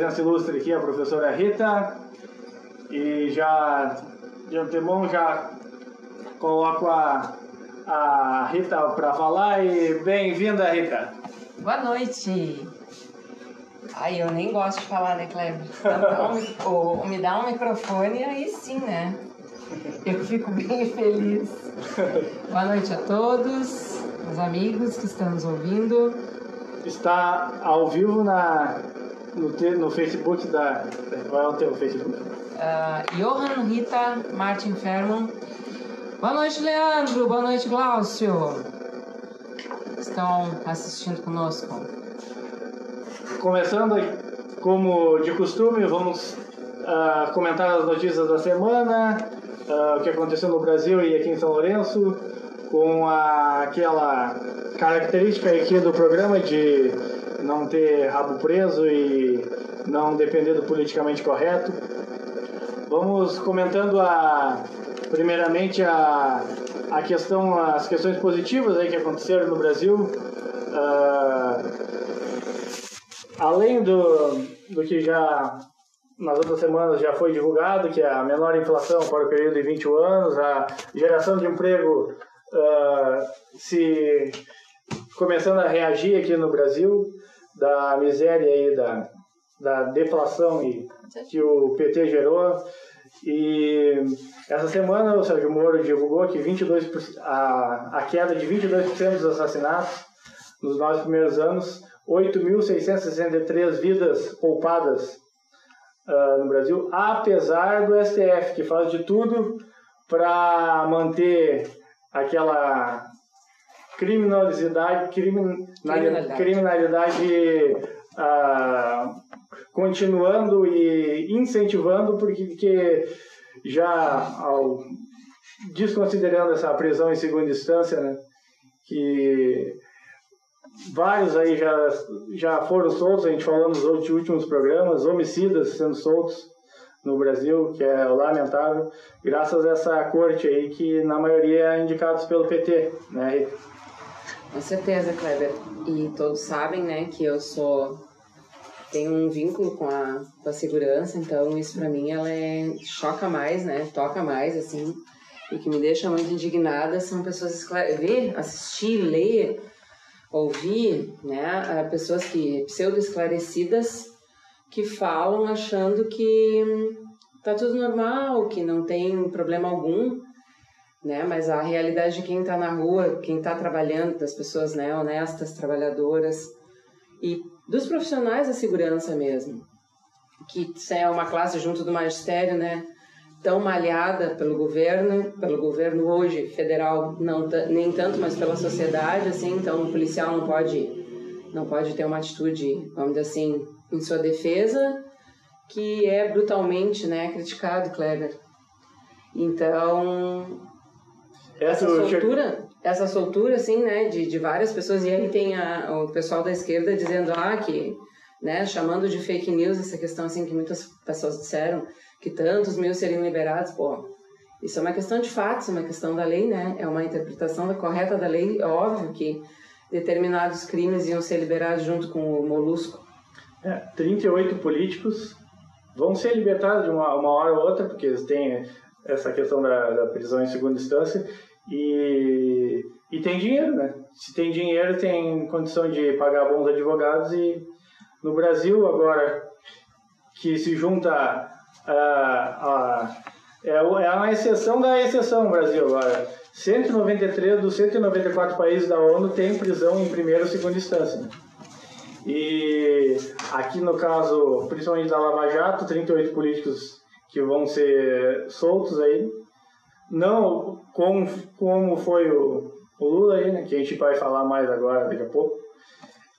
presença ilustre aqui, a professora Rita. E já, de antemão, já coloco a, a Rita para falar. E bem-vinda, Rita. Boa noite. Ai, eu nem gosto de falar, né, Kleber? Então, ou me dá um microfone, aí sim, né? Eu fico bem feliz. Boa noite a todos, meus amigos que estão nos ouvindo. Está ao vivo na, no, no Facebook da. Qual é o teu Facebook? Uh, Johan Rita Martin Ferman. Boa noite, Leandro. Boa noite, Glaucio. Estão assistindo conosco. Começando, como de costume, vamos uh, comentar as notícias da semana, uh, o que aconteceu no Brasil e aqui em São Lourenço, com a, aquela característica aqui do programa de não ter rabo preso e não depender do politicamente correto. Vamos comentando a primeiramente a, a questão, as questões positivas aí que aconteceram no Brasil. Uh, além do, do que já nas outras semanas já foi divulgado, que é a menor inflação para o período de 21 anos, a geração de emprego uh, se começando a reagir aqui no Brasil, da miséria e da, da deflação e, que o PT gerou. E essa semana o Sérgio Moro divulgou que 22%, a, a queda de 22% dos assassinatos nos nove primeiros anos 8.663 vidas poupadas uh, no Brasil, apesar do STF, que faz de tudo para manter aquela criminalidade, criminalidade, criminalidade uh, continuando e incentivando, porque já ao, desconsiderando essa prisão em segunda instância, né, que vários aí já, já foram soltos, a gente falou nos últimos programas, homicidas sendo soltos no Brasil, que é lamentável, graças a essa corte aí que na maioria é indicados pelo PT, né? Com certeza, Kleber. E todos sabem, né, que eu sou tenho um vínculo com a, com a segurança, então isso para mim ela é choca mais, né? Toca mais assim. E que me deixa muito indignada são pessoas ver, assistir, ler ouvir né, pessoas que pseudo-esclarecidas que falam achando que tá tudo normal, que não tem problema algum, né? Mas a realidade de quem está na rua, quem está trabalhando, das pessoas né, honestas, trabalhadoras e dos profissionais da segurança mesmo, que é uma classe junto do magistério, né? tão malhada pelo governo, pelo governo hoje federal não nem tanto, mas pela sociedade, assim, então o policial não pode não pode ter uma atitude, vamos dizer assim, em sua defesa, que é brutalmente, né, criticado, Kleber. Então, essa soltura, essa soltura, assim, né, de, de várias pessoas, e aí tem a, o pessoal da esquerda dizendo, ah, que, né, chamando de fake news essa questão, assim, que muitas pessoas disseram, que tantos mil seriam liberados, pô, isso é uma questão de fatos, é uma questão da lei, né? É uma interpretação da correta da lei. É óbvio que determinados crimes iam ser liberados junto com o molusco. É, 38 políticos vão ser libertados de uma, uma hora ou outra, porque eles têm essa questão da, da prisão em segunda instância, e, e tem dinheiro, né? Se tem dinheiro, tem condição de pagar bons advogados, e no Brasil, agora que se junta a, é, é uma exceção da exceção Brasil agora. 193 dos 194 países da ONU têm prisão em primeira ou segunda instância. Né? E aqui no caso, principalmente da Lava Jato, 38 políticos que vão ser soltos aí. Não como, como foi o, o Lula aí, né, que a gente vai falar mais agora daqui a pouco.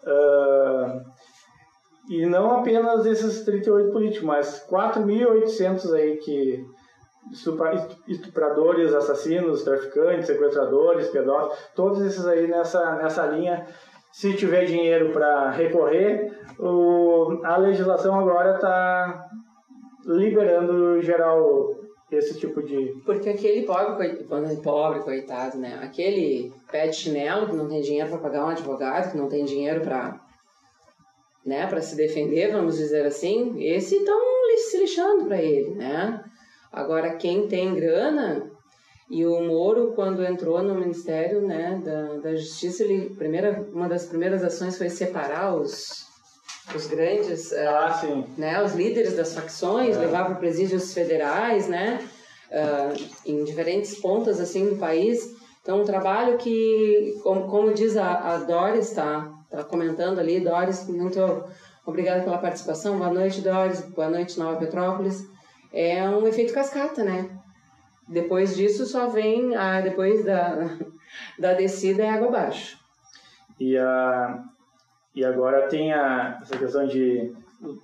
Uh, e não apenas esses 38 políticos, mas 4.800 aí que estupradores, assassinos, traficantes, sequestradores, pedófilos, todos esses aí nessa, nessa linha. Se tiver dinheiro para recorrer, o, a legislação agora está liberando geral esse tipo de. Porque aquele pobre, pobre, coitado, né? Aquele pé de chinelo que não tem dinheiro para pagar um advogado, que não tem dinheiro para né, para se defender, vamos dizer assim, esse estão se lixando para ele, né? Agora, quem tem grana, e o Moro, quando entrou no Ministério né, da, da Justiça, ele, primeira, uma das primeiras ações foi separar os, os grandes, ah, uh, né, os líderes das facções, é. levar para presídios federais, né, uh, em diferentes pontas assim do país. Então, um trabalho que, como, como diz a, a Doris, está tá comentando ali, Doris, muito obrigada pela participação. Boa noite, Doris. Boa noite, Nova Petrópolis. É um efeito cascata, né? Depois disso só vem, a, depois da, da descida é água abaixo. E, a, e agora tem a, essa questão de.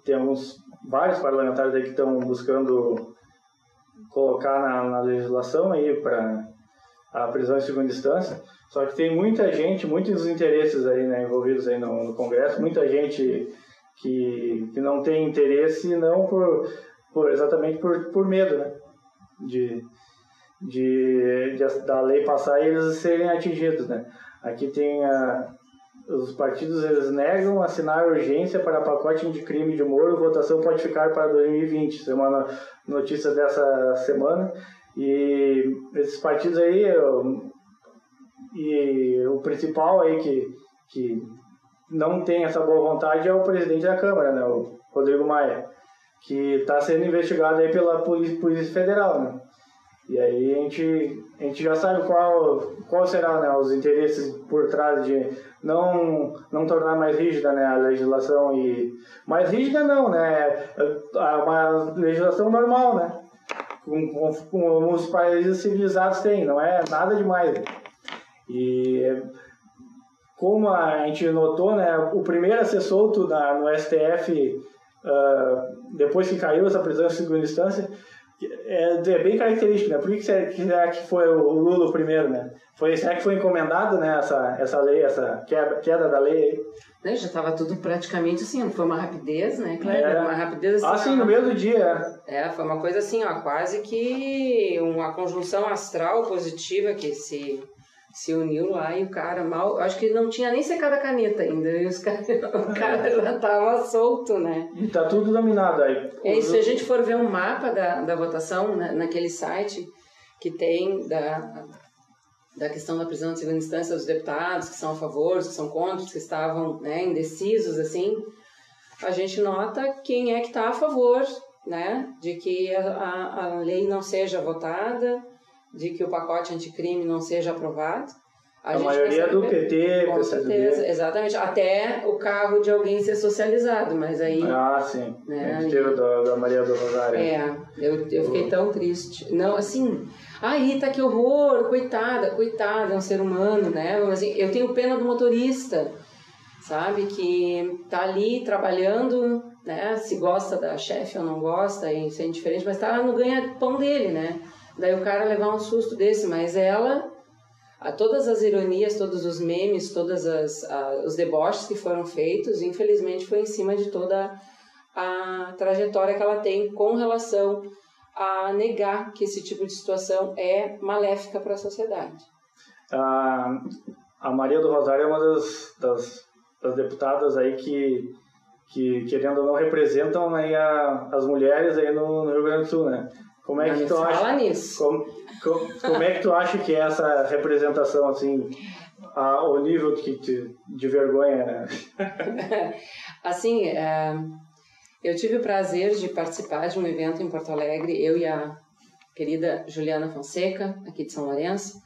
Tem alguns, vários parlamentares aí que estão buscando colocar na, na legislação aí para a prisão em segunda instância. Só que tem muita gente, muitos interesses aí né, envolvidos aí no, no Congresso, muita gente que, que não tem interesse não por, por exatamente por, por medo, né? De, de, de, da lei passar e eles serem atingidos, né? Aqui tem a, os partidos eles negam assinar urgência para pacote de crime de Moro, votação pode ficar para 2020. Isso é uma notícia dessa semana. E esses partidos aí, e o principal aí que, que não tem essa boa vontade é o presidente da Câmara, né, o Rodrigo Maia, que está sendo investigado aí pela Polícia, Polícia Federal, né? E aí a gente, a gente já sabe qual, qual será né, os interesses por trás de não, não tornar mais rígida né, a legislação e mais rígida não, né? É uma legislação normal, né? Como, como os países civilizados têm, não é nada demais. E como a gente notou, né, o primeiro a ser solto na, no STF uh, ah, depois que caiu essa prisão em segunda instância é, é bem característico, né? Por que será que foi o Lula o primeiro, né? Foi, será que foi encomendado, né, essa, essa lei, essa queda, queda da lei aí? Né, já estava tudo praticamente assim, foi uma rapidez, né, Claro, É. Uma rapidez assim. Ah, sim, no mesmo dia. É, foi uma coisa assim, ó, quase que uma conjunção astral positiva que se se uniu lá e o cara mal. Acho que não tinha nem secado a caneta ainda. E os cara, o cara já tava solto, né? E tá tudo dominado aí. É, se a gente for ver um mapa da, da votação né, naquele site que tem da, da questão da prisão de segunda instância dos deputados, que são a favor, que são contra, que estavam né, indecisos, assim, a gente nota quem é que está a favor, né, de que a, a, a lei não seja votada, de que o pacote anticrime não seja aprovado. A, a maioria do PT, com certeza, exatamente. Até o carro de alguém ser socializado, mas aí. Ah, sim. Né, a gente teve da, da Maria do Rosário. É, eu, eu fiquei tão triste. Não, assim, ai, Rita, que horror, coitada, coitada, é um ser humano, né? Mas assim, eu tenho pena do motorista, sabe? Que tá ali trabalhando, né? Se gosta da chefe ou não gosta, isso é indiferente, mas tá no ganha-pão dele, né? Daí o cara levar um susto desse, mas ela, a todas as ironias, todos os memes, todos os deboches que foram feitos, infelizmente foi em cima de toda a trajetória que ela tem com relação a negar que esse tipo de situação é maléfica para a sociedade. A, Maria do Rosário é uma das, das, das deputadas aí que, que, querendo ou não, representam aí a, as mulheres aí no, no Rio Grande do Sul, né? Como é que tu acha? Nisso. Como, como, como, é que tu acha que é essa representação assim, ao nível que te, de vergonha? Né? assim, é, eu tive o prazer de participar de um evento em Porto Alegre, eu e a querida Juliana Fonseca, aqui de São Lourenço.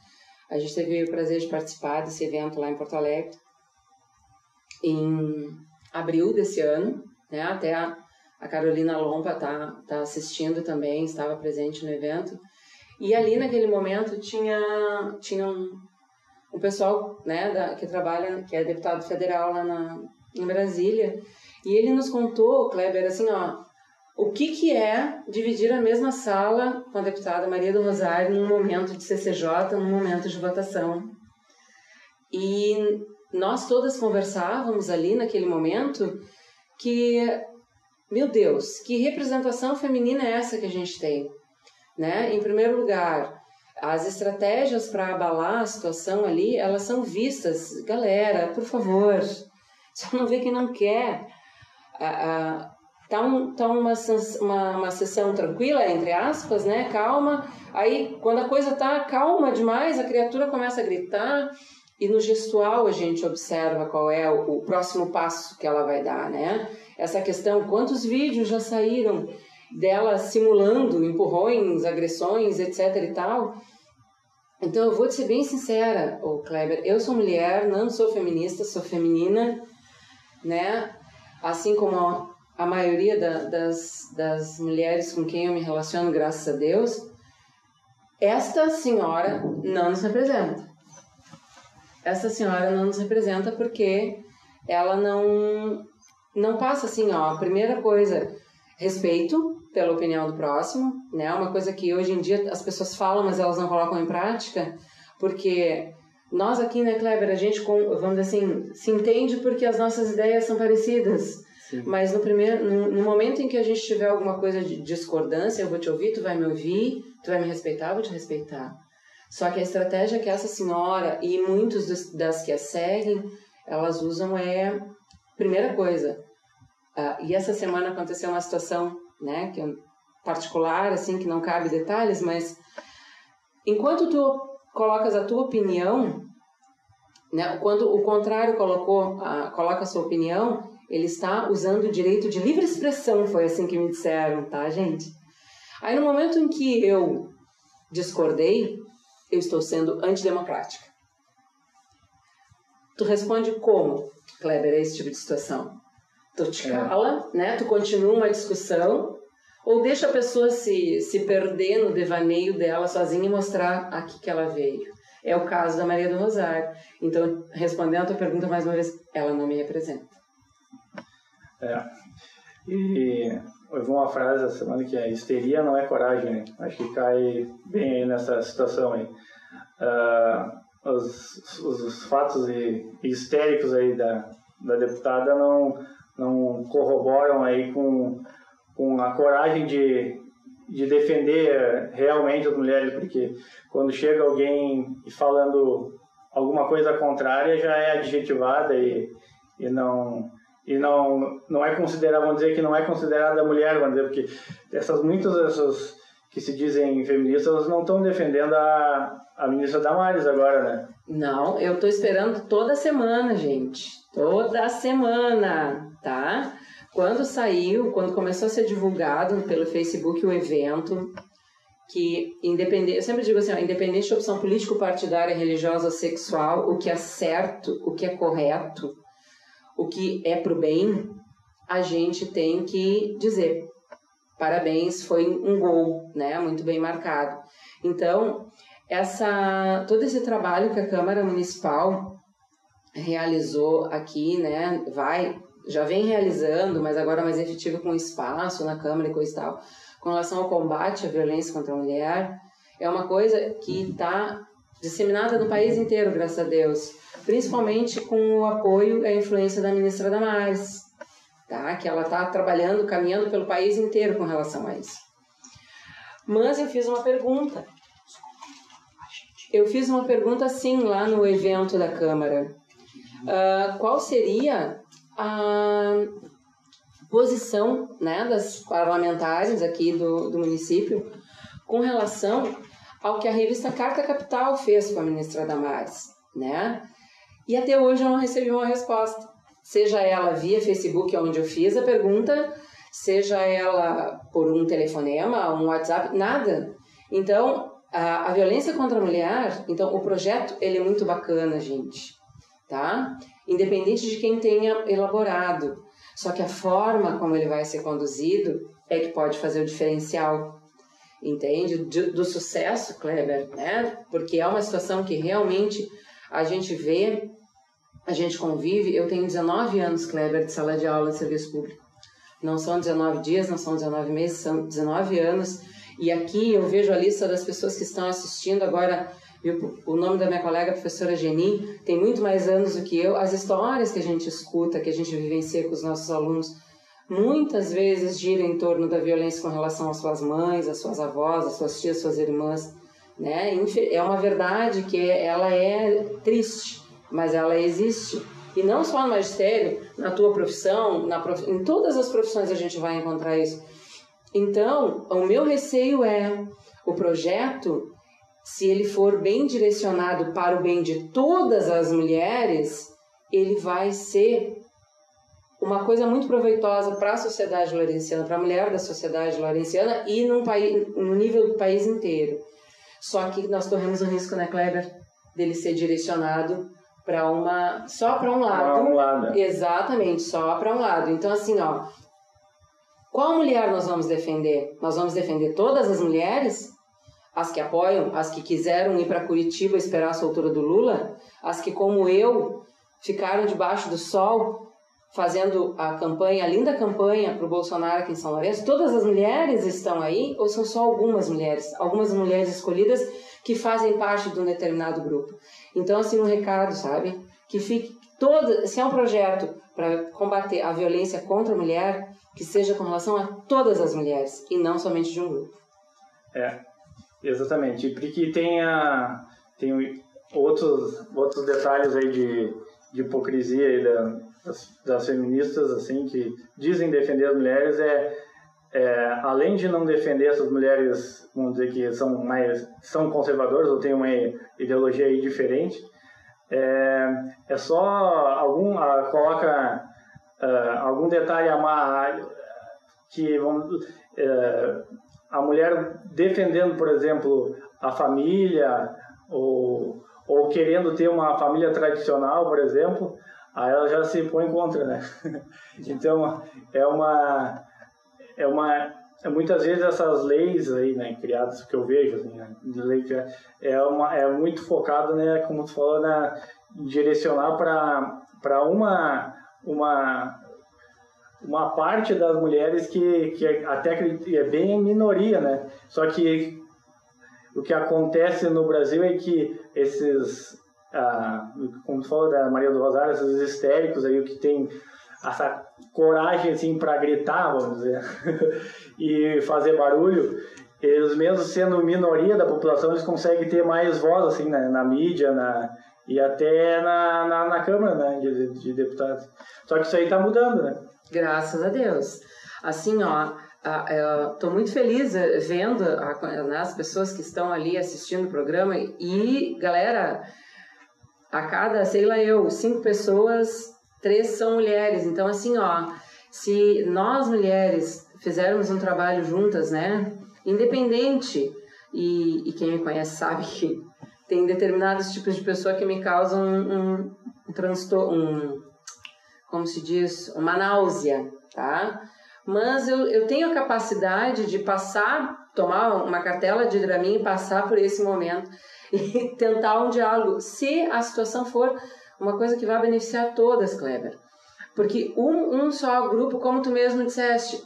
A gente teve o prazer de participar desse evento lá em Porto Alegre em abril desse ano, né, até a a Carolina Lompa tá, tá assistindo também, estava presente no evento. E ali naquele momento tinha, tinha um, um pessoal né, da, que trabalha, que é deputado federal lá na, em Brasília, e ele nos contou, Kleber, assim, ó, o que, que é dividir a mesma sala com a deputada Maria do Rosário num momento de CCJ, num momento de votação. E nós todas conversávamos ali naquele momento que meu Deus, que representação feminina é essa que a gente tem? Né? Em primeiro lugar, as estratégias para abalar a situação ali, elas são vistas. Galera, por favor, só não vê quem não quer. tá, um, tá uma, uma, uma sessão tranquila, entre aspas, né? Calma. Aí, quando a coisa tá calma demais, a criatura começa a gritar e no gestual a gente observa qual é o, próximo passo que ela vai dar, né? Essa questão, quantos vídeos já saíram dela simulando empurrões, agressões, etc e tal. Então eu vou te ser bem sincera, o Kleber, eu sou mulher, não sou feminista, sou feminina, né? Assim como a maioria da, das, das mulheres com quem eu me relaciono, graças a Deus, esta senhora não nos representa. Essa senhora não nos representa porque ela não não passa assim, ó, a primeira coisa, respeito pela opinião do próximo, né? Uma coisa que hoje em dia as pessoas falam, mas elas não colocam em prática, porque nós aqui, né, Kleber, a gente, vamos dizer assim, se entende porque as nossas ideias são parecidas. Sim. Mas no primeiro, no, no, momento em que a gente tiver alguma coisa de discordância, eu vou te ouvir, tu vai me ouvir, tu vai me respeitar, eu vou te respeitar. Só que a estratégia que essa senhora e muitos dos, das que a seguem, elas usam é primeira coisa. Uh, e essa semana aconteceu uma situação, né, que particular, assim, que não cabe detalhes, mas enquanto tu colocas a tua opinião, né, quando o contrário colocou, uh, coloca a sua opinião, ele está usando o direito de livre expressão, foi assim que me disseram, tá, gente? Aí no momento em que eu discordei, eu estou sendo antidemocrática. Tu responde como, Kleber, a esse tipo de situação? Tu te cala, é. né? Tu continua uma discussão ou deixa a pessoa se, se perder no devaneio dela sozinha e mostrar aqui que ela veio. É o caso da Maria do Rosário. Então, respondendo a tua pergunta mais uma vez, ela não me representa. É. E eu vi uma frase essa semana que é histeria não é coragem, né? Acho que cai bem aí nessa situação aí. Uh, os, os, os, fatos histéricos aí da, da deputada não, não corroboram aí com, com a coragem de, de defender realmente as mulheres, porque quando chega alguém falando alguma coisa contrária já é adjetivada e, e não e não não é considerada, vamos dizer que não é considerada mulher, vamos dizer, porque essas muitas dessas que se dizem feministas, não estão defendendo a, a ministra Damares agora, né? Não, eu estou esperando toda semana, gente. Toda semana, tá? Quando saiu, quando começou a ser divulgado pelo Facebook o evento, que independente, eu sempre digo assim, ó, independente de opção político, partidária, religiosa sexual, o que é certo, o que é correto, o que é pro bem, a gente tem que dizer parabéns, foi um gol, né? Muito bem marcado. Então, essa todo esse trabalho que a Câmara Municipal realizou aqui, né, vai já vem realizando, mas agora mais efetivo com espaço na Câmara e coisa e tal, com relação ao combate à violência contra a mulher, é uma coisa que está disseminada no país inteiro, graças a Deus principalmente com o apoio e a influência da ministra Damares, tá? que ela está trabalhando, caminhando pelo país inteiro com relação a isso. Mas eu fiz uma pergunta. Eu fiz uma pergunta sim lá no evento da Câmara. Uh, qual seria a posição né, das parlamentares aqui do, do município com relação ao que a revista Carta Capital fez com a ministra Damares, né? E até hoje eu não recebi uma resposta. Seja ela via Facebook, onde eu fiz a pergunta, seja ela por um telefonema, um WhatsApp, nada. Então, a, a violência contra a mulher, então o projeto ele é muito bacana, gente, tá? Independente de quem tenha elaborado. Só que a forma como ele vai ser conduzido é que pode fazer o diferencial, entende? Do, do sucesso, Kleber, né? Porque é uma situação que realmente a gente vê, a gente convive. Eu tenho 19 anos, Kleber, de sala de aula de serviço público. Não são 19 dias, não são 19 meses, são 19 anos. E aqui eu vejo a lista das pessoas que estão assistindo agora. O nome da minha colega, professora Geni, tem muito mais anos do que eu. As histórias que a gente escuta, que a gente vivencia com os nossos alunos, muitas vezes giram em torno da violência com relação às suas mães, às suas avós, às suas tias, às suas irmãs né? É uma verdade que ela é triste, mas ela existe, E não só no magistério, na tua profissão, na prof... em todas as profissões a gente vai encontrar isso. Então, o meu receio é o projeto, se ele for bem direcionado para o bem de todas as mulheres, ele vai ser uma coisa muito proveitosa para a sociedade laurenciana, para a mulher da sociedade laurenciana e num país, no nível do país inteiro. Só que nós corremos o risco, né, Kleber, dele ser direcionado para uma só para um lado. Para um lado. Exatamente, só para um lado. Então assim, ó, qual mulher nós vamos defender? Nós vamos defender todas as mulheres? As que apoiam, as que quiseram ir para Curitiba esperar a soltura do Lula, as que como eu ficaram debaixo do sol fazendo a campanha, a linda campanha para o Bolsonaro aqui em São Lourenço, todas as mulheres estão aí ou são só algumas mulheres? Algumas mulheres escolhidas que fazem parte de um determinado grupo. Então, assim, um recado, sabe? Que fique todo, se é um projeto para combater a violência contra a mulher, que seja com relação a todas as mulheres e não somente de um grupo. É, exatamente. E porque tenha tem outros outros detalhes aí de, de hipocrisia aí da, das, feministas assim que dizem defender as mulheres é, é além de não defender essas mulheres vamos dizer que são mais são conservadoras ou têm uma ideologia aí diferente é, é só algum uh, coloca uh, algum detalhe a mais que vamos, uh, a mulher defendendo, por exemplo, a família ou, ou querendo ter uma família tradicional, por exemplo, aí ela já se põe contra, né? então é uma é uma é, muitas vezes essas leis aí, né, criadas que eu vejo, assim, né, lei que é uma é muito focado, né, como tu falou, na direcionar para para uma uma uma parte das mulheres que, que até é bem minoria, né? Só que o que acontece no Brasil é que esses, ah, como falou da Maria do Rosário, esses histéricos aí, o que tem essa coragem assim para gritar, vamos dizer, e fazer barulho, eles mesmo sendo minoria da população, eles conseguem ter mais voz assim na, na mídia, na e até na, na, na Câmara né, de, de deputados. Só que isso aí está mudando, né? Graças a Deus. Assim, ó, estou muito feliz eh, vendo né, as pessoas que estão ali assistindo o programa e, galera, a cada, sei lá eu, cinco pessoas, três são mulheres. Então, assim, ó, se nós mulheres fizermos um trabalho juntas, né, independente, e, e quem me conhece sabe que tem determinados tipos de pessoa que me causam um, um, um transtorno, um, como se diz, uma náusea, tá? Mas eu, eu tenho a capacidade de passar, tomar uma cartela de Dramin e passar por esse momento e tentar um diálogo, se a situação for uma coisa que vai beneficiar todas, Kleber. Porque um, um só grupo, como tu mesmo disseste,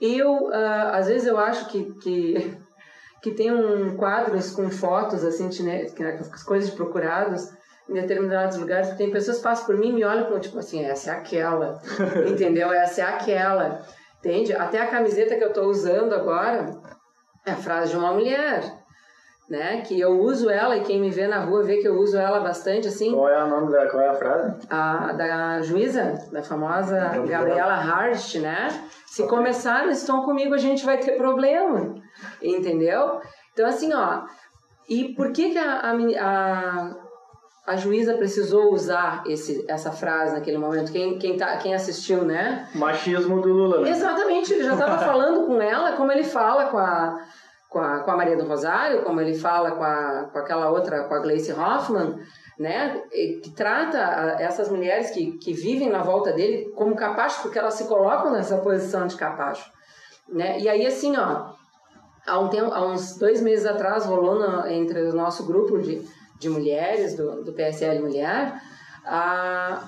eu, uh, às vezes eu acho que, que, que tem um quadros com fotos, assim, né, as coisas de procurados, em determinados lugares, tem pessoas que passam por mim e me olham como, tipo assim, essa é aquela, entendeu? Essa é aquela, entende? Até a camiseta que eu estou usando agora é a frase de uma mulher, né? Que eu uso ela e quem me vê na rua vê que eu uso ela bastante, assim. Qual é o nome da, qual é a frase? A da juíza, da famosa Gabriela Hart, né? Se okay. começar estão comigo, a gente vai ter problema, entendeu? Então, assim, ó, e por que, que a, a, a a juíza precisou usar esse, essa frase naquele momento. Quem, quem, tá, quem assistiu, né? Machismo do Lula. Né? Exatamente, ele já estava falando com ela, como ele fala com a, com a, com a Maria do Rosário, como ele fala com, a, com aquela outra, com a Gleice Hoffmann, né? Que trata essas mulheres que, que vivem na volta dele como capacho, porque elas se colocam nessa posição de capacho. Né? E aí, assim, ó, há, um tempo, há uns dois meses atrás rolou no, entre o nosso grupo de de mulheres, do, do PSL Mulher, a,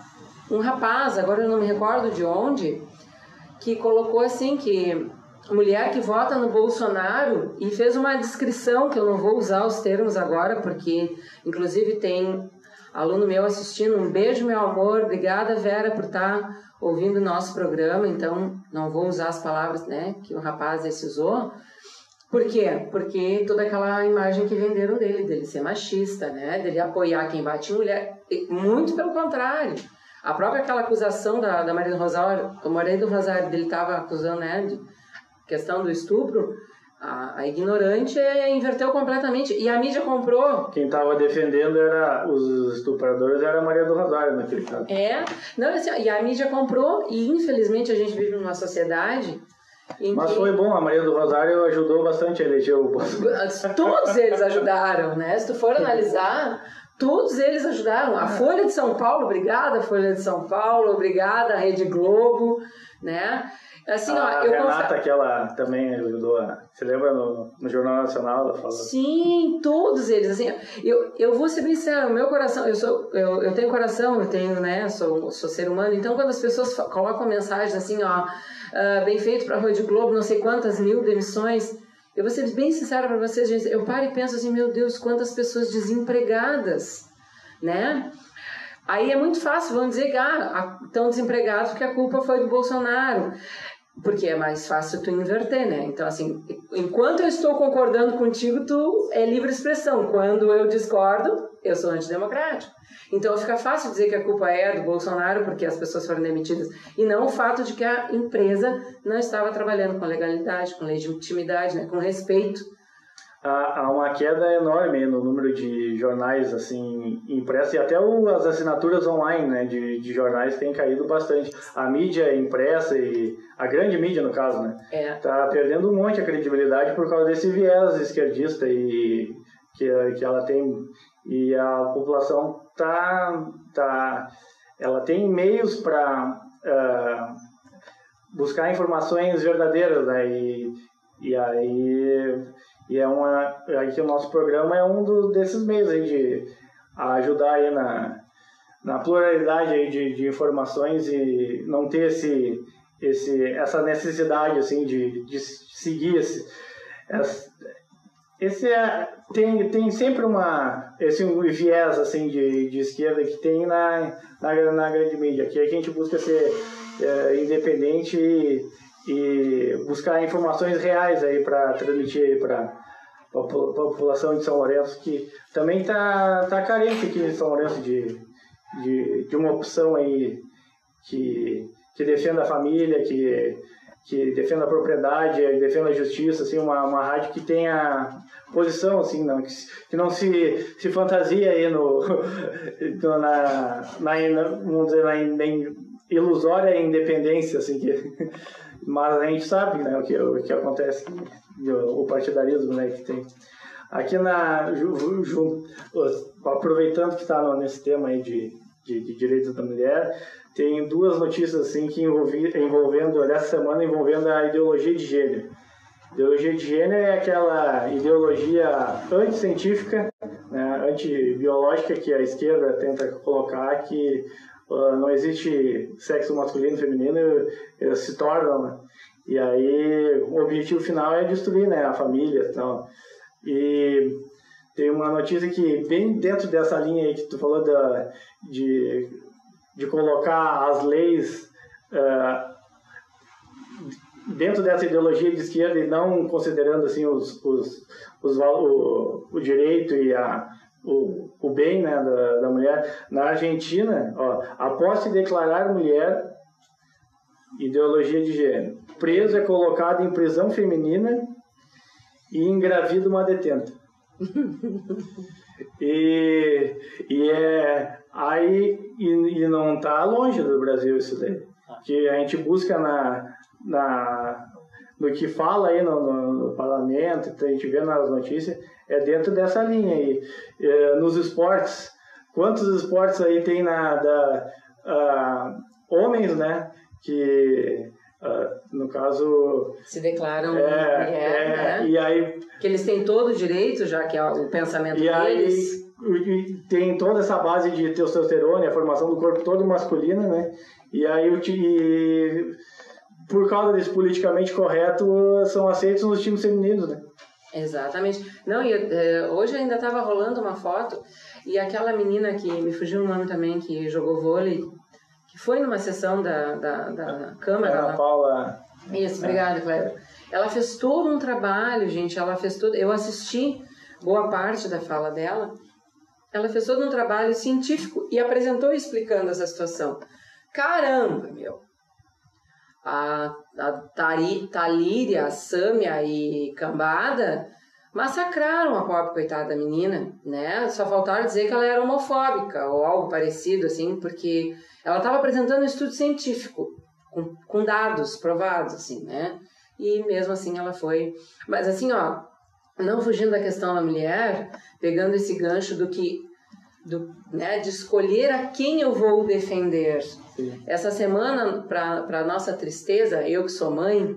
um rapaz, agora eu não me recordo de onde, que colocou assim que mulher que vota no Bolsonaro e fez uma descrição que eu não vou usar os termos agora porque inclusive tem aluno meu assistindo um beijo meu amor obrigada Vera por estar tá ouvindo o nosso programa então não vou usar as palavras né que o rapaz esse usou por quê? Porque toda aquela imagem que venderam dele, dele ser machista, né? Dele apoiar quem bate em mulher. Muito pelo contrário. A própria aquela acusação da, da Maria do Rosário, o Maria do Rosário dele estava acusando, né, de questão do estupro, a, a, ignorante inverteu completamente. E a mídia comprou. Quem estava defendendo era os estupradores era a Maria do Rosário naquele caso. É. Não, assim, e a mídia comprou, e infelizmente a gente vive numa sociedade. Mas que... foi bom, a Maria do Rosário ajudou bastante a eleger o Todos eles ajudaram, né? Se tu for analisar, todos eles ajudaram. A Folha de São Paulo, obrigada, Folha de São Paulo, obrigada, Rede Globo, né? Assim, a ó, eu Renata, que ela também ajudou a... Você lembra no, no Jornal Nacional? Ela falou. Sim, todos eles. Assim, eu, eu vou ser bem sincero, o meu coração, eu, sou, eu, eu tenho coração, eu tenho, né, sou, sou ser humano, então quando as pessoas colocam mensagens assim, ó, uh, bem feito para a Rede Globo, não sei quantas mil demissões, eu vou ser bem sincera para vocês, gente, eu paro e penso assim, meu Deus, quantas pessoas desempregadas, né? Aí é muito fácil, vão dizer ah, estão desempregados porque a culpa foi do Bolsonaro porque é mais fácil tu inverter, né? Então, assim, enquanto eu estou concordando contigo, tu é livre expressão. Quando eu discordo, eu sou antidemocrático. Então, fica fácil dizer que a culpa é do Bolsonaro porque as pessoas foram demitidas. E não o fato de que a empresa não estava trabalhando com legalidade, com legitimidade, né? com respeito há, uma queda enorme no número de jornais assim impressos e até o, as assinaturas online né, de, de jornais têm caído bastante. A mídia impressa e a grande mídia no caso, né, é. tá perdendo um monte a credibilidade por causa desse viés esquerdista e que, que ela tem e a população tá tá ela tem meios para uh, ah, buscar informações verdadeiras né, e, e aí e é uma. Aqui o nosso programa é um do, desses meios aí de ajudar aí na, na pluralidade aí de, de informações e não ter esse, esse, essa necessidade assim de, de seguir esse, esse é, tem, tem sempre uma esse viés assim de, de esquerda que tem na, na, na grande mídia que a gente busca ser é, independente e e buscar informações reais aí para transmitir para a população de São Lourenço que também tá tá carente aqui em São Lourenço de, de, de uma opção aí que que defenda a família, que que defenda a propriedade, que defenda a justiça, assim, uma, uma rádio que tenha posição, assim, não, que, que não se, se fantasia aí no, no na, na, vamos dizer, na, na ilusória independência, assim, que, mas a gente sabe né, o, que, o que acontece, o partidarismo né, que tem. Aqui na. Ju, ju, aproveitando que está nesse tema aí de, de, de, direitos da mulher, tem duas notícias assim que envolvi, envolvendo, dessa semana, envolvendo a ideologia de gênero. Ideologia de gênero é aquela ideologia anticientífica, né, antibiológica que a esquerda tenta colocar que uh, não existe sexo masculino e feminino, eles se tornam, né? E aí o objetivo final é destruir né, a família. Então, e tem uma notícia que, bem dentro dessa linha aí que tu falou da, de, de colocar as leis uh, dentro dessa ideologia de esquerda e não considerando assim os, os, os o, o direito e a, o, o bem né, da, da mulher. Na Argentina, ó, após se declarar mulher, ideologia de gênero, preso é colocado em prisão feminina e engravida uma detenta. e, e é aí e, e não está longe do Brasil isso daí. Que a gente busca na, na no que fala aí no, no, no parlamento, a gente vê nas notícias, é dentro dessa linha aí. É, nos esportes, quantos esportes aí tem na, da, homens, né, que no caso se declaram é, mulher, é, né? e aí que eles têm todo o direito já que é o pensamento e deles aí tem toda essa base de testosterona a formação do corpo todo masculino né e aí por causa desse politicamente correto são aceitos nos times femininos né Exatamente. Não, e uh, hoje ainda estava rolando uma foto e aquela menina que me fugiu o nome também, que jogou vôlei, que foi numa sessão da, da, da Câmara. É a Paula. Isso, obrigada, Cléber. Ela fez todo um trabalho, gente, ela fez tudo. Eu assisti boa parte da fala dela. ela fez todo um trabalho científico e apresentou explicando essa situação. Caramba, meu! A, a Tari, Talíria, a Sâmia e Cambada massacraram a pobre coitada da menina, né? Só faltaram dizer que ela era homofóbica ou algo parecido, assim, porque ela estava apresentando um estudo científico com, com dados provados, assim, né? E mesmo assim ela foi. Mas assim, ó, não fugindo da questão da mulher, pegando esse gancho do que do, né, de escolher a quem eu vou defender. Sim. Essa semana, para nossa tristeza, eu que sou mãe,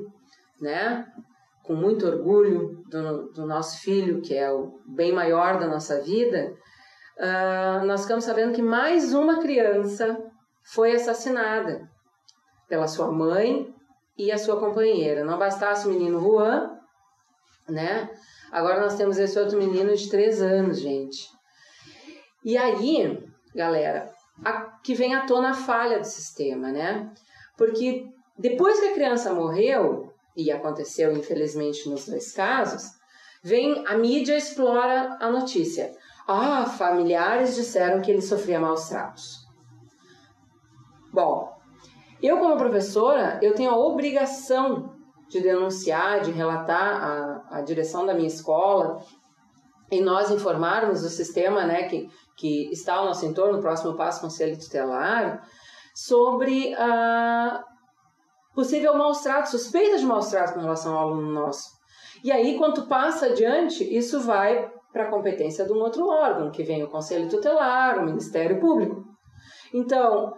né, com muito orgulho do, do nosso filho, que é o bem maior da nossa vida, uh, nós ficamos sabendo que mais uma criança foi assassinada pela sua mãe e a sua companheira. Não bastasse o menino Juan, né? Agora nós temos esse outro menino de três anos, gente. E aí, galera, a, que vem à tona a falha do sistema, né? Porque depois que a criança morreu, e aconteceu infelizmente nos dois casos, vem a mídia explora a notícia. Ah, familiares disseram que ele sofria maus tratos. Bom, eu como professora, eu tenho a obrigação de denunciar, de relatar a, a direção da minha escola e nós informarmos o sistema né, que, que está ao nosso entorno, o próximo passo, Conselho Tutelar, sobre a possível maus trato, suspeita de maus trato com relação ao aluno nosso. E aí, quando passa adiante, isso vai para a competência de um outro órgão, que vem o Conselho Tutelar, o Ministério Público. Então,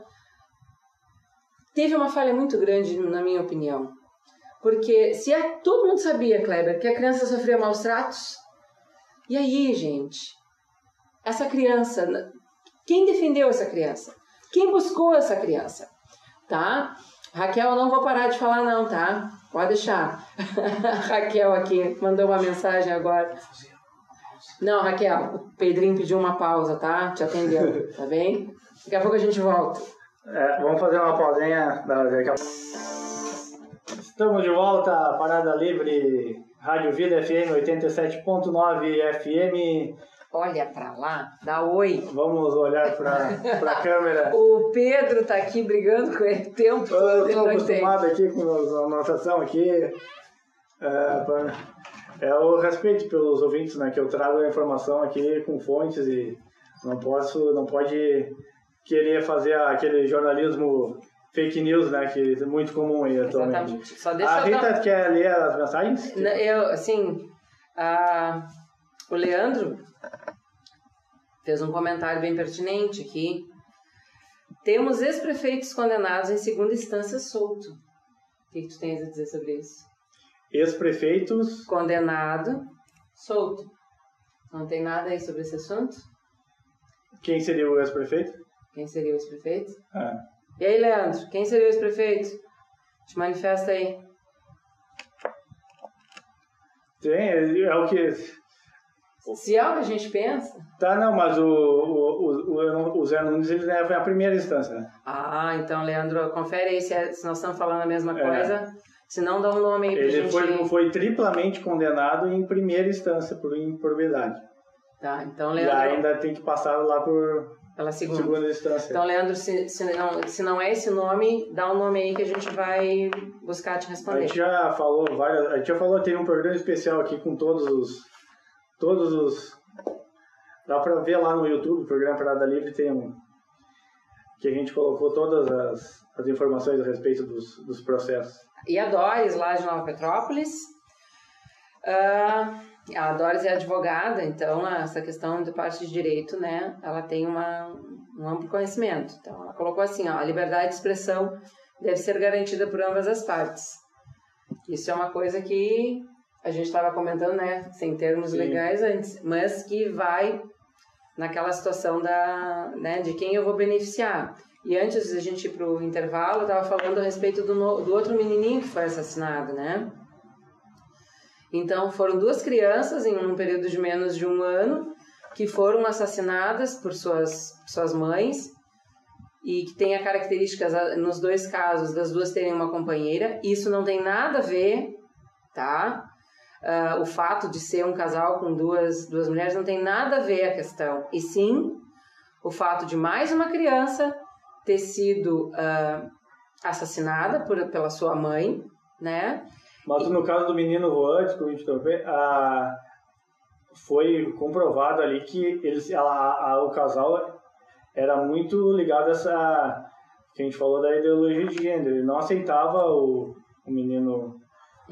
teve uma falha muito grande, na minha opinião. Porque se é, todo mundo sabia, Kleber, que a criança sofria maus tratos, e aí, gente? Essa criança, quem defendeu essa criança? Quem buscou essa criança? Tá? Raquel, não vou parar de falar não, tá? Pode deixar. Raquel aqui mandou uma mensagem agora. Não, Raquel, o Pedrinho pediu uma pausa, tá? Te atendendo, tá bem? Daqui a pouco a gente volta. É, vamos fazer uma pausinha Estamos de volta, Parada Livre, Rádio Vida FM 87.9 FM. Olha para lá, dá oi. Vamos olhar para a câmera. o Pedro tá aqui brigando com ele tempo todo. Eu estou acostumado aqui com a notação aqui. É, é o respeito pelos ouvintes, né? Que eu trago a informação aqui com fontes e não posso, não pode querer fazer aquele jornalismo fake news, né? Que é muito comum aí atualmente. Exatamente. Só deixa a Rita dar... quer ler as mensagens? Eu, assim, a... o Leandro fez um comentário bem pertinente aqui. Temos ex-prefeitos condenados em segunda instância solto. O que, que tu tens a dizer sobre isso? Ex-prefeitos... Condenado, solto. Não tem nada aí sobre esse assunto? Quem seria o ex-prefeito? Quem seria o ex-prefeito? Ah. E aí, Leandro, quem seria o ex-prefeito? Te manifesta aí. Tem, é o que. Se é o que a gente pensa. Tá, não, mas o, o, o, o Zé Nunes ele é a primeira instância, né? Ah, então, Leandro, confere aí se, é, se nós estamos falando a mesma é. coisa. Se não, dá um nome aí pra ele gente... Ele foi, foi triplamente condenado em primeira instância por improbidade. Tá, então, Leandro... E ainda tem que passar lá por pela segunda. segunda instância. Então, Leandro, se, se, não, se não é esse nome, dá um nome aí que a gente vai buscar te responder. A gente já falou várias. A gente já falou, tem um programa especial aqui com todos os. Todos os. Dá pra ver lá no YouTube, o programa Parada Livre tem um. Que a gente colocou todas as, as informações a respeito dos, dos processos. E a Doris, lá de Nova Petrópolis. Uh, a Doris é advogada, então essa questão de parte de direito, né, ela tem uma, um amplo conhecimento. Então ela colocou assim, ó, a liberdade de expressão deve ser garantida por ambas as partes. Isso é uma coisa que a gente estava comentando, né, sem termos Sim. legais antes, mas que vai naquela situação da, né, de quem eu vou beneficiar. E antes de a gente ir para o intervalo, eu estava falando a respeito do, no, do outro menininho que foi assassinado, né? Então, foram duas crianças em um período de menos de um ano que foram assassinadas por suas, suas mães e que tem a características, nos dois casos, das duas terem uma companheira. Isso não tem nada a ver, tá? Uh, o fato de ser um casal com duas, duas mulheres não tem nada a ver a questão. E sim o fato de mais uma criança ter sido uh, assassinada por, pela sua mãe, né? Mas no caso do menino Juan, desculpa interromper, a, foi comprovado ali que eles, a, o casal era muito ligado a essa que a gente falou da ideologia de gênero. Ele não aceitava o, o menino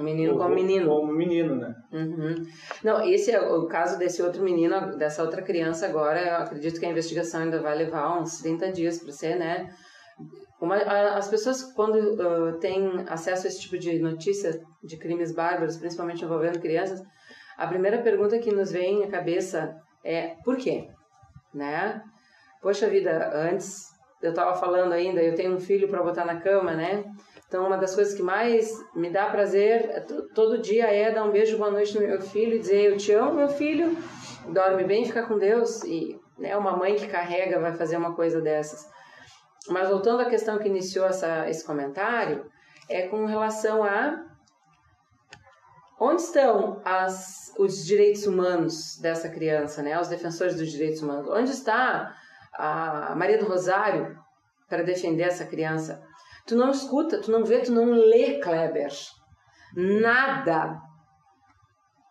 menino como menino. Como menino, né? Uhum. Não, esse é o caso desse outro menino, dessa outra criança agora, eu acredito que a investigação ainda vai levar uns 30 dias para ser, né? Uma, as pessoas, quando uh, têm acesso a esse tipo de notícia de crimes bárbaros, principalmente envolvendo crianças, a primeira pergunta que nos vem à cabeça é por quê? Né? Poxa vida, antes eu estava falando ainda, eu tenho um filho para botar na cama, né? Então, uma das coisas que mais me dá prazer todo dia é dar um beijo, boa noite no meu filho e dizer: Eu te amo, meu filho, dorme bem, fica com Deus. E né, uma mãe que carrega vai fazer uma coisa dessas. Mas voltando à questão que iniciou essa, esse comentário, é com relação a onde estão as, os direitos humanos dessa criança, né? Os defensores dos direitos humanos. Onde está a Maria do Rosário para defender essa criança? Tu não escuta, tu não vê, tu não lê, Kleber, nada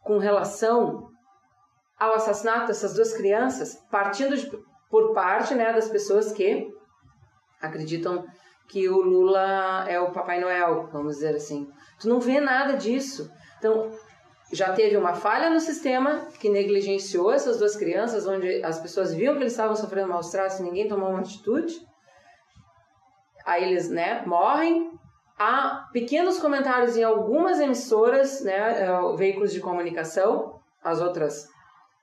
com relação ao assassinato dessas duas crianças, partindo de, por parte né, das pessoas que acreditam que o Lula é o Papai Noel, vamos dizer assim. Tu não vê nada disso. Então, já teve uma falha no sistema que negligenciou essas duas crianças, onde as pessoas viam que eles estavam sofrendo maus tratos e ninguém tomou uma atitude. Aí eles, né, morrem. Há pequenos comentários em algumas emissoras, né, é, veículos de comunicação, as outras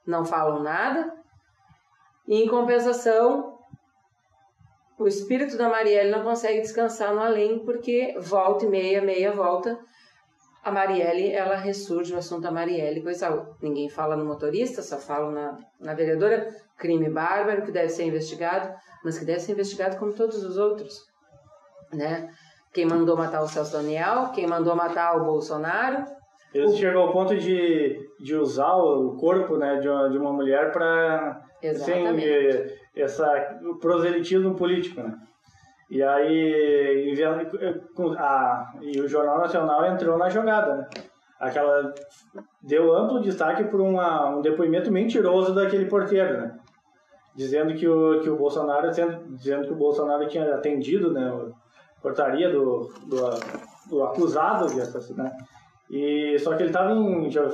não falam nada. E em compensação, o espírito da Marielle não consegue descansar no além porque volta e meia, meia volta. A Marielle, ela ressurge o assunto da Marielle, coisa ninguém fala no motorista, só fala na, na vereadora, crime bárbaro que deve ser investigado, mas que deve ser investigado como todos os outros, né? Quem mandou matar o Celso Daniel, quem mandou matar o Bolsonaro. Ele o... chegou ao ponto de, de usar o corpo né, de, uma, de uma mulher para. Assim, essa proselitismo político, né? E aí a, e o Jornal Nacional entrou na jogada, né? Aquela deu amplo destaque por uma, um depoimento mentiroso daquele porteiro, né? Dizendo que o, que o Bolsonaro dizendo que o Bolsonaro tinha atendido, né, portaria do, do, do acusado de assassinar. E só que ele estava em já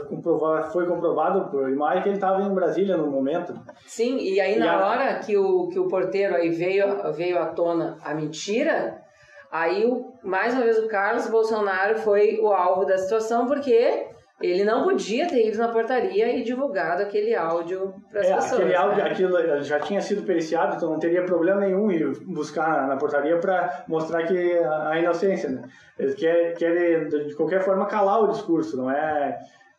foi comprovado por imagem que ele estava em Brasília no momento. Sim, e aí e na a... hora que o que o porteiro aí veio veio à tona a mentira, aí o, mais uma vez o Carlos Bolsonaro foi o alvo da situação porque ele não podia ter ido na portaria e divulgado aquele áudio para as é, pessoas. Aquele áudio, né? aquilo já tinha sido periciado, então não teria problema nenhum em buscar na portaria para mostrar que a inocência. Né? Eles querem, querem, de qualquer forma, calar o discurso, não é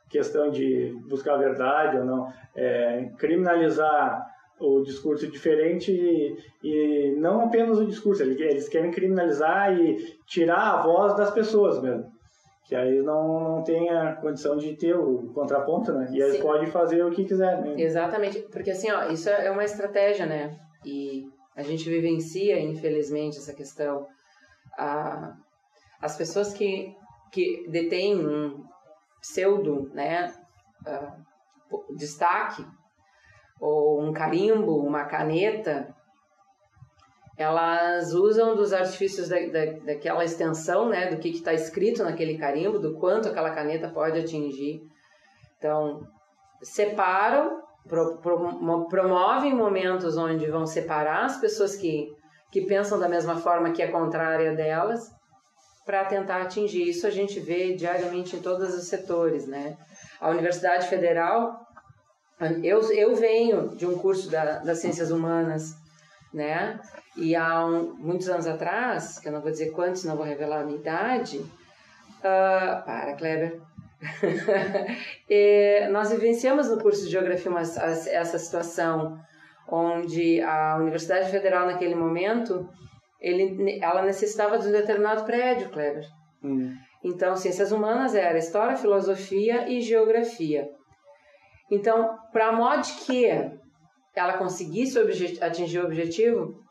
questão de buscar a verdade ou não. É criminalizar o discurso diferente e, e não apenas o discurso, eles querem criminalizar e tirar a voz das pessoas mesmo que aí não, não tem a condição de ter o contraponto, né? E aí Sim. pode fazer o que quiser, né? Exatamente, porque assim, ó, isso é uma estratégia, né? E a gente vivencia, infelizmente, essa questão. A, as pessoas que, que detêm um pseudo, né, uh, destaque, ou um carimbo, uma caneta, elas usam dos artifícios da, da, daquela extensão, né, do que está escrito naquele carimbo, do quanto aquela caneta pode atingir. Então, separam, pro, pro, promovem momentos onde vão separar as pessoas que, que pensam da mesma forma que é contrária delas, para tentar atingir. Isso a gente vê diariamente em todos os setores, né? A Universidade Federal, eu, eu venho de um curso da, das ciências humanas, né? E há um, muitos anos atrás, que eu não vou dizer quantos, não vou revelar a minha idade, uh, para, Kleber. e, nós vivenciamos no curso de Geografia uma, essa situação onde a Universidade Federal, naquele momento, ele, ela necessitava de um determinado prédio, Kleber. Hum. Então, ciências humanas era história, filosofia e geografia. Então, para modo que ela conseguisse atingir o objetivo,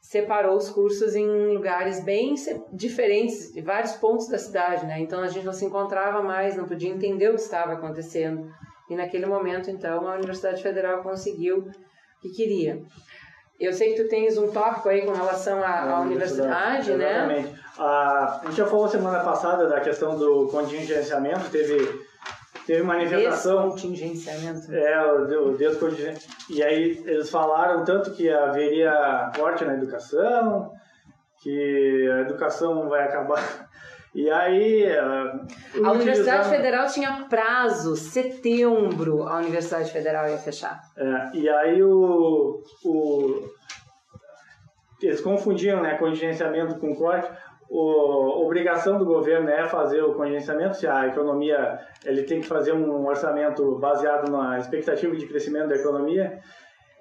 separou os cursos em lugares bem diferentes, de vários pontos da cidade, né? Então a gente não se encontrava mais, não podia entender o que estava acontecendo. E naquele momento, então, a Universidade Federal conseguiu o que queria. Eu sei que tu tens um tópico aí com relação à, à universidade, né? Exatamente. A, a gente já falou semana passada da questão do contingenciamento, teve, teve manifestação. Descontingenciamento. É, o, o descontingenciamento. E aí eles falaram tanto que haveria corte na educação, que a educação vai acabar e aí. Uh, a Universidade Federal tinha prazo, setembro, a Universidade Federal ia fechar. É, e aí o, o. Eles confundiam né, contingenciamento com corte. O, obrigação do governo é fazer o contingenciamento, se a economia ele tem que fazer um orçamento baseado na expectativa de crescimento da economia.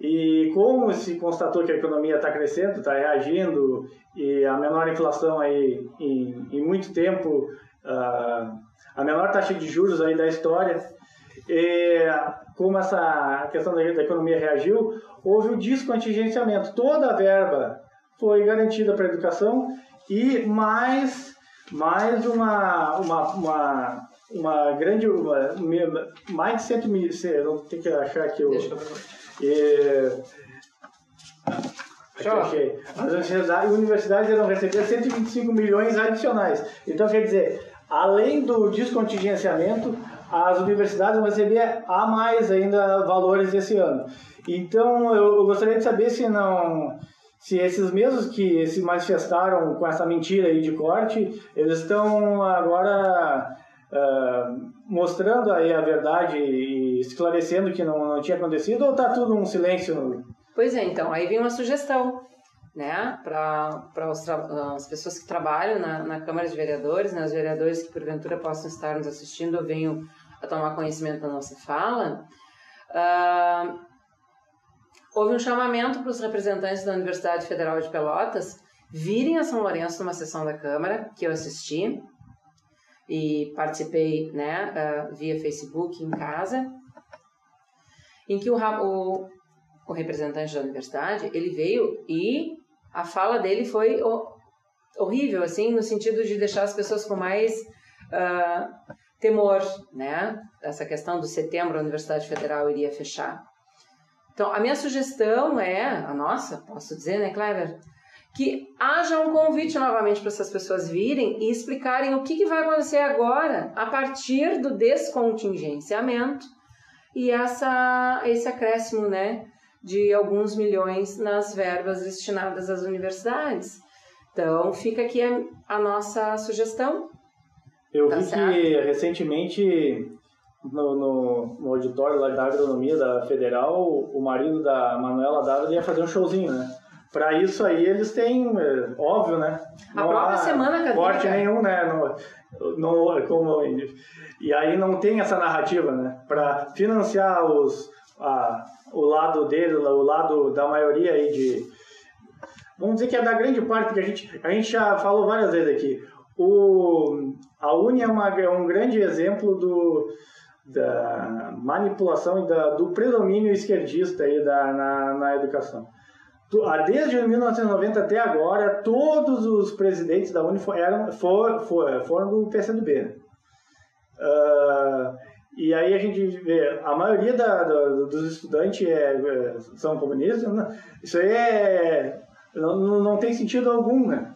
E como se constatou que a economia está crescendo, está reagindo, e a menor inflação aí em, em muito tempo, uh, a menor taxa de juros aí da história, e como essa questão da, da economia reagiu, houve o descontingenciamento. Toda a verba foi garantida para a educação e mais, mais uma, uma, uma, uma grande, uma, mais de 100 mil, não tem que achar que eu... E, achei. As universidades irão receber 125 milhões adicionais. Então, quer dizer, além do descontingenciamento, as universidades vão receber a mais ainda valores esse ano. Então, eu, gostaria de saber se não se esses mesmos que se manifestaram com essa mentira aí de corte, eles estão agora uh, mostrando aí a verdade e esclarecendo que não, não tinha acontecido ou está tudo um silêncio? Pois é, então, aí vem uma sugestão, né, para as pessoas que trabalham na, na Câmara de Vereadores, né, os vereadores que porventura possam estar nos assistindo ou venham a tomar conhecimento da nossa fala. Uh, houve um chamamento para os representantes da Universidade Federal de Pelotas virem a São Lourenço numa sessão da Câmara, que eu assisti, e participei né, uh, via Facebook em casa, em que o, o, o, representante da universidade ele veio e a fala dele foi horrível, assim, no sentido de deixar as pessoas com mais uh, temor, né? Essa questão do setembro a Universidade Federal iria fechar. Então, a minha sugestão é, a nossa, posso dizer, né, Clever? que haja um convite novamente para essas pessoas virem e explicarem o que, que vai acontecer agora a partir do descontingenciamento e essa, esse acréscimo né, de alguns milhões nas verbas destinadas às universidades. Então, fica aqui a, a nossa sugestão. Eu tá vi certo? que recentemente no, no, no, auditório lá da agronomia da Federal, o marido da Manuela Dávila ia fazer um showzinho, né? Para isso aí eles têm, é, óbvio, né? Não a própria semana acadêmica. Corte nenhum, né? No, no, como, e aí não tem essa narrativa, né? Para financiar os, a, o lado dele, o lado da maioria aí de... Vamos dizer que é da grande parte, porque a gente, a gente já falou várias vezes aqui. O, a Uni é, uma, é um grande exemplo do, da manipulação e da, do predomínio esquerdista aí da, na, na educação. Ah, desde 1990 até agora, todos os presidentes da Uni eram, for, for, foram do PCdoB. Né? Uh, e aí a gente vê, a maioria da, da, dos estudantes é, é, são comunistas, né? isso aí é, não, não tem sentido algum, né?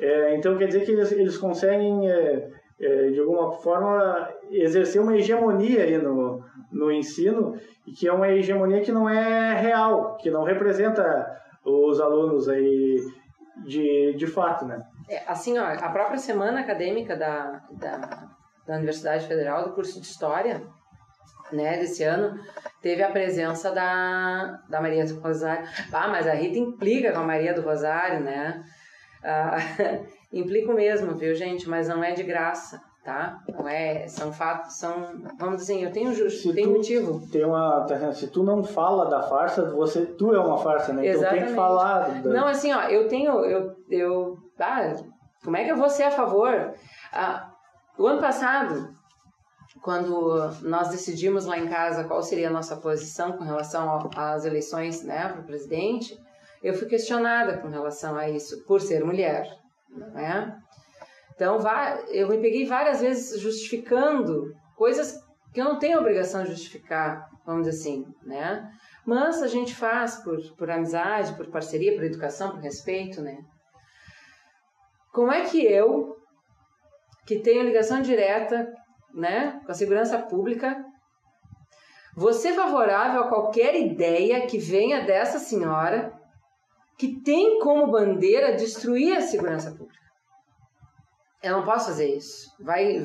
É, então quer dizer que eles, eles conseguem, é, de alguma forma, exercer uma hegemonia aí no, no ensino, e que é uma hegemonia que não é real, que não representa os alunos aí de, de fato, né? É, assim, ó, a própria semana acadêmica da, da, da Universidade Federal, do curso de História, né, desse ano, teve a presença da, da Maria do Rosário. Ah, mas a Rita implica com a Maria do Rosário, né? Ah, implico mesmo, viu, gente? Mas não é de graça tá? Não é, são fatos, são, vamos dizer, eu tenho justo, tem motivo. Tem uma, tá se tu não fala da farsa, você, tu é uma farsa, né? Exatamente. Então tem que falar. Da... Não, assim, ó, eu tenho, eu, eu, ah, Como é que eu vou ser a favor? Ah, o ano passado, quando nós decidimos lá em casa qual seria a nossa posição com relação às eleições né, para o presidente, eu fui questionada com relação a isso, por ser mulher. Né? Então, eu me peguei várias vezes justificando coisas que eu não tenho obrigação de justificar, vamos dizer assim, né? Mas a gente faz por, por amizade, por parceria, por educação, por respeito, né? Como é que eu, que tenho ligação direta né, com a segurança pública, vou ser favorável a qualquer ideia que venha dessa senhora que tem como bandeira destruir a segurança pública? Eu não posso fazer isso. Vai,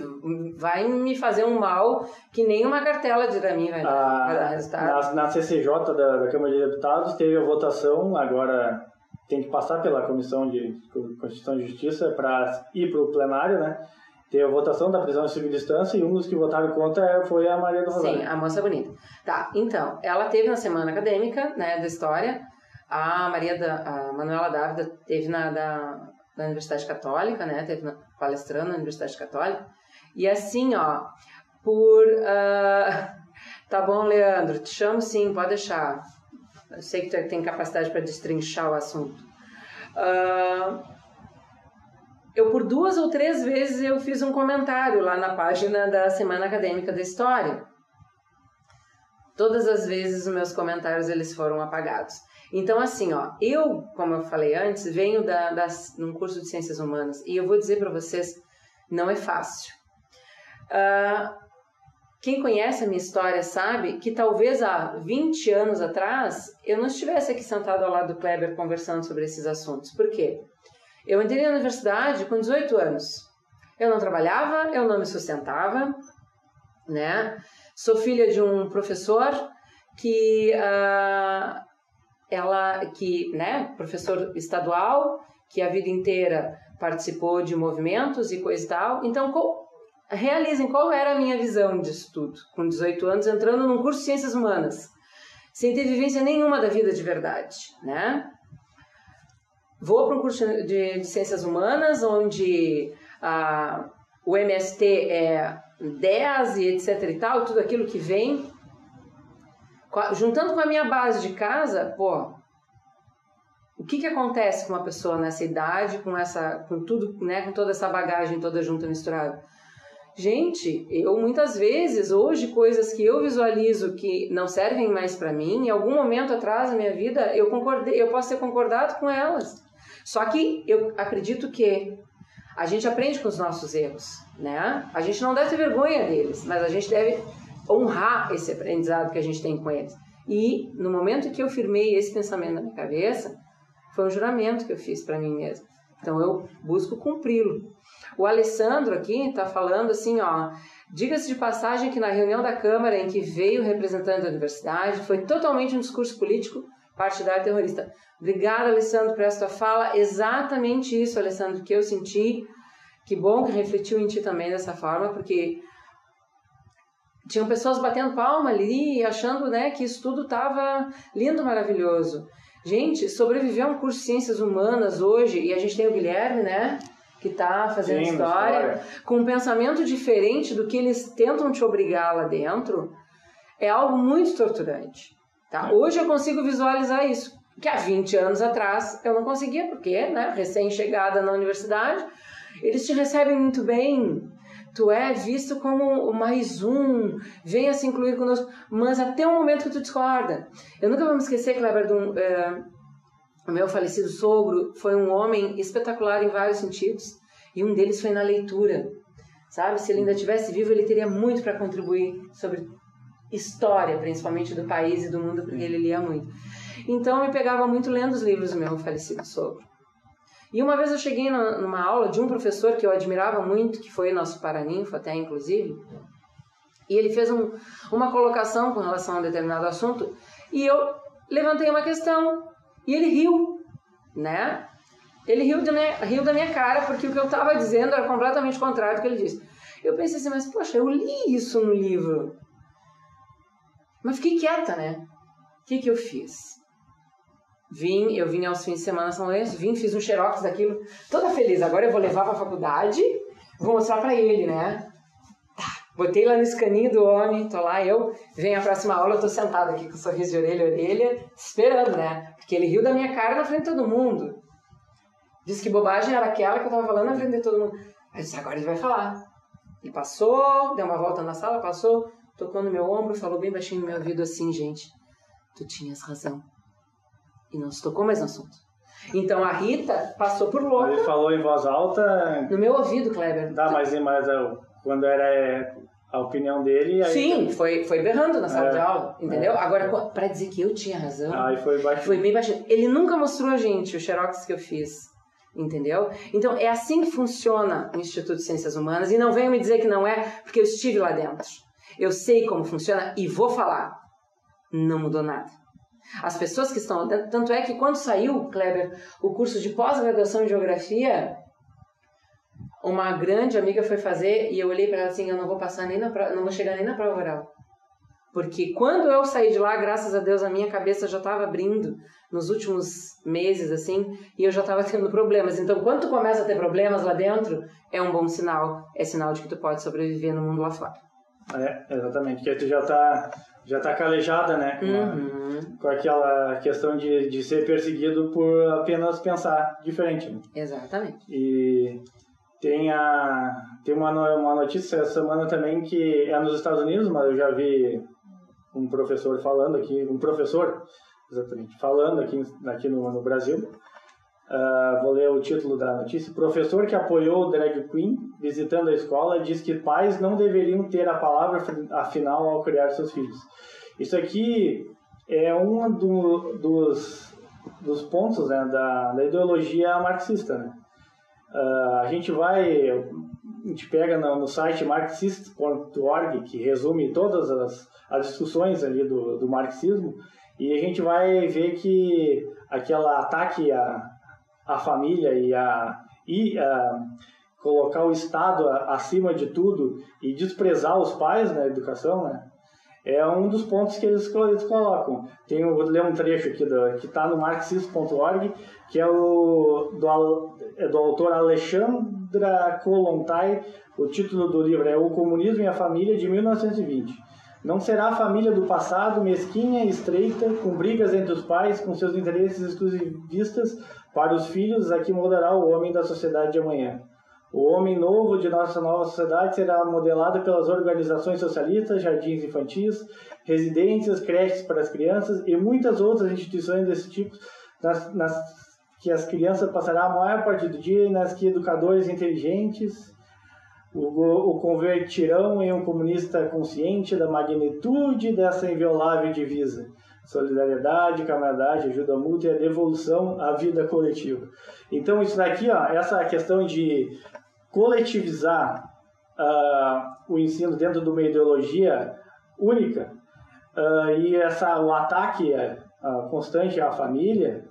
vai me fazer um mal que nenhuma cartela de mim vai, ah, vai dar resultado. Na, na CCJ da, da, Câmara de Deputados teve a votação, agora tem que passar pela Comissão de Constituição e Justiça para ir para o plenário, né? Teve a votação da prisão em segunda distância e um dos que votaram contra foi a Maria do Rosário. Sim, a moça bonita. Tá, então, ela teve na semana acadêmica, né, da história, a Maria da, a Manuela Dávida teve na da, da Universidade Católica, né? Teve palestrando na Universidade Católica. E assim, ó, por. Uh, tá bom, Leandro, te chamo sim, pode deixar. Eu sei que tu tem capacidade para destrinchar o assunto. Uh, eu por duas ou três vezes eu fiz um comentário lá na página da Semana Acadêmica da História. Todas as vezes os meus comentários eles foram apagados. Então, assim, ó, eu, como eu falei antes, venho da, das, num curso de Ciências Humanas e eu vou dizer para vocês, não é fácil. Uh, quem conhece a minha história sabe que talvez há 20 anos atrás eu não estivesse aqui sentado ao lado do Kleber conversando sobre esses assuntos. Por quê? Eu entrei na universidade com 18 anos. Eu não trabalhava, eu não me sustentava, né? Sou filha de um professor que uh, ela que, né, professor estadual, que a vida inteira participou de movimentos e coisa e tal. Então, qual, realizem qual era a minha visão disso tudo, com 18 anos, entrando num curso de Ciências Humanas, sem ter vivência nenhuma da vida de verdade, né? Vou para um curso de, de Ciências Humanas, onde a, o MST é 10 e etc e tal, tudo aquilo que vem, juntando com a minha base de casa, pô, o que que acontece com uma pessoa nessa idade, com essa, com tudo, né, com toda essa bagagem toda junta misturada? Gente, eu muitas vezes hoje coisas que eu visualizo que não servem mais para mim, em algum momento atrás da minha vida eu concordei, eu posso ter concordado com elas. Só que eu acredito que a gente aprende com os nossos erros, né? A gente não deve ter vergonha deles, mas a gente deve honrar esse aprendizado que a gente tem com eles. E no momento que eu firmei esse pensamento na minha cabeça, foi um juramento que eu fiz para mim mesma. Então eu busco cumpri-lo. O Alessandro aqui está falando assim, ó, diga-se de passagem que na reunião da Câmara em que veio o representante da universidade foi totalmente um discurso político partidário terrorista. Obrigada, Alessandro, por essa tua fala. Exatamente isso, Alessandro, que eu senti. Que bom que refletiu em ti também dessa forma, porque tinham pessoas batendo palma ali e achando né, que isso tudo estava lindo, maravilhoso. Gente, sobreviver a um curso de ciências humanas hoje, e a gente tem o Guilherme, né? Que está fazendo Sim, história, história, com um pensamento diferente do que eles tentam te obrigar lá dentro, é algo muito torturante. Tá? Hoje eu consigo visualizar isso, que há 20 anos atrás eu não conseguia, porque, né, recém-chegada na universidade, eles te recebem muito bem, tu é visto como mais um, venha se incluir conosco, mas até o momento que tu discorda. Eu nunca vou me esquecer, Kleber, de é, o meu falecido sogro foi um homem espetacular em vários sentidos, e um deles foi na leitura. Sabe, se ele ainda tivesse vivo, ele teria muito para contribuir sobre história, principalmente do país e do mundo, porque ele lia muito. Então, eu me pegava muito lendo os livros do meu falecido sogro. E uma vez eu cheguei numa aula de um professor que eu admirava muito, que foi nosso paraninfo até, inclusive, e ele fez um, uma colocação com relação a um determinado assunto, e eu levantei uma questão, e ele riu, né? Ele riu, de minha, riu da minha cara, porque o que eu estava dizendo era completamente contrário do que ele disse. Eu pensei assim, mas poxa, eu li isso no livro. Mas fiquei quieta, né? O que, que eu fiz? Vim, eu vim aos fins de semana São Lourenço, vim, fiz um xerox daquilo, toda feliz. Agora eu vou levar pra faculdade, vou mostrar pra ele, né? Tá, botei lá no escaninho do homem, tô lá, eu, vem a próxima aula, eu tô sentado aqui com sorriso de orelha a orelha, esperando, né? Porque ele riu da minha cara na frente de todo mundo. Disse que bobagem era aquela que eu tava falando na frente de todo mundo. Aí disse, agora ele vai falar. Ele passou, deu uma volta na sala, passou, tocou no meu ombro, falou bem baixinho no meu ouvido assim, gente, tu tinhas razão e não se tocou mais no assunto. Então a Rita passou por louca. Ele falou em voz alta. No meu ouvido, Kleber. Dá, mas, mas quando era é, a opinião dele. Aí... Sim, foi, foi berrando na sala é, de aula, entendeu? É. Agora, para dizer que eu tinha razão. Aí foi baixinho. Foi bem baixinho. Ele nunca mostrou a gente o xerox que eu fiz. Entendeu? Então é assim que funciona o Instituto de Ciências Humanas e não venham me dizer que não é, porque eu estive lá dentro. Eu sei como funciona e vou falar. Não mudou nada. As pessoas que estão. Tanto é que quando saiu, Kleber, o curso de pós-graduação em geografia, uma grande amiga foi fazer e eu olhei para ela assim: eu não vou passar nem na prova, não vou chegar nem na prova oral. Porque quando eu saí de lá, graças a Deus, a minha cabeça já estava abrindo nos últimos meses, assim, e eu já estava tendo problemas. Então, quando tu começa a ter problemas lá dentro, é um bom sinal. É sinal de que tu pode sobreviver no mundo lá fora. É, exatamente. Que tu já está já tá calejada, né? Com, uhum. com aquela questão de, de ser perseguido por apenas pensar diferente. Né? Exatamente. E tem, a, tem uma, uma notícia essa semana também que é nos Estados Unidos, mas eu já vi um professor falando aqui, um professor, exatamente, falando aqui, aqui no, no Brasil. Uh, vou ler o título da notícia. Professor que apoiou o drag queen visitando a escola diz que pais não deveriam ter a palavra final ao criar seus filhos. Isso aqui é um do, dos, dos pontos né, da, da ideologia marxista. Né? Uh, a gente vai, a gente pega no, no site marxist.org, que resume todas as, as discussões ali do, do marxismo, e a gente vai ver que aquele ataque a a família e a, e a colocar o Estado acima de tudo e desprezar os pais na educação, né? É um dos pontos que eles, eles colocam. Tem, vou ler um trecho aqui do, que está no marxismo.org, que é o do, é do autor Alexandra Kolontai. O título do livro é O Comunismo e a Família, de 1920. Não será a família do passado, mesquinha e estreita, com brigas entre os pais, com seus interesses exclusivistas, para os filhos, a que moldará o homem da sociedade de amanhã. O homem novo de nossa nova sociedade será modelado pelas organizações socialistas, jardins infantis, residências, creches para as crianças e muitas outras instituições desse tipo, nas, nas que as crianças passarão a maior parte do dia e nas que educadores inteligentes o, o convertirão em um comunista consciente da magnitude dessa inviolável divisa solidariedade, camaradagem, ajuda mútua e a devolução à vida coletiva. Então isso daqui, ó, essa questão de coletivizar uh, o ensino dentro de uma ideologia única uh, e essa o ataque uh, constante à família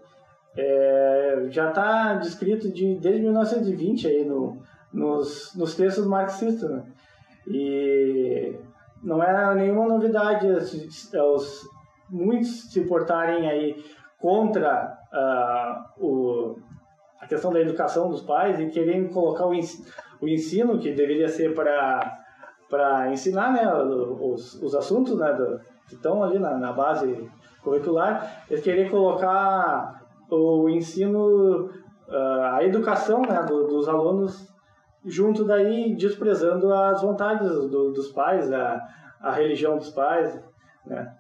é, já está descrito de, desde 1920 aí no, nos, nos textos marxistas. Né? E não é nenhuma novidade os, muitos se portarem aí contra uh, o, a questão da educação dos pais e querem colocar o, o ensino que deveria ser para para ensinar né, os, os assuntos né, do, que estão ali na, na base curricular, eles querem colocar o ensino, uh, a educação né, do, dos alunos junto daí desprezando as vontades do, dos pais, a, a religião dos pais, né?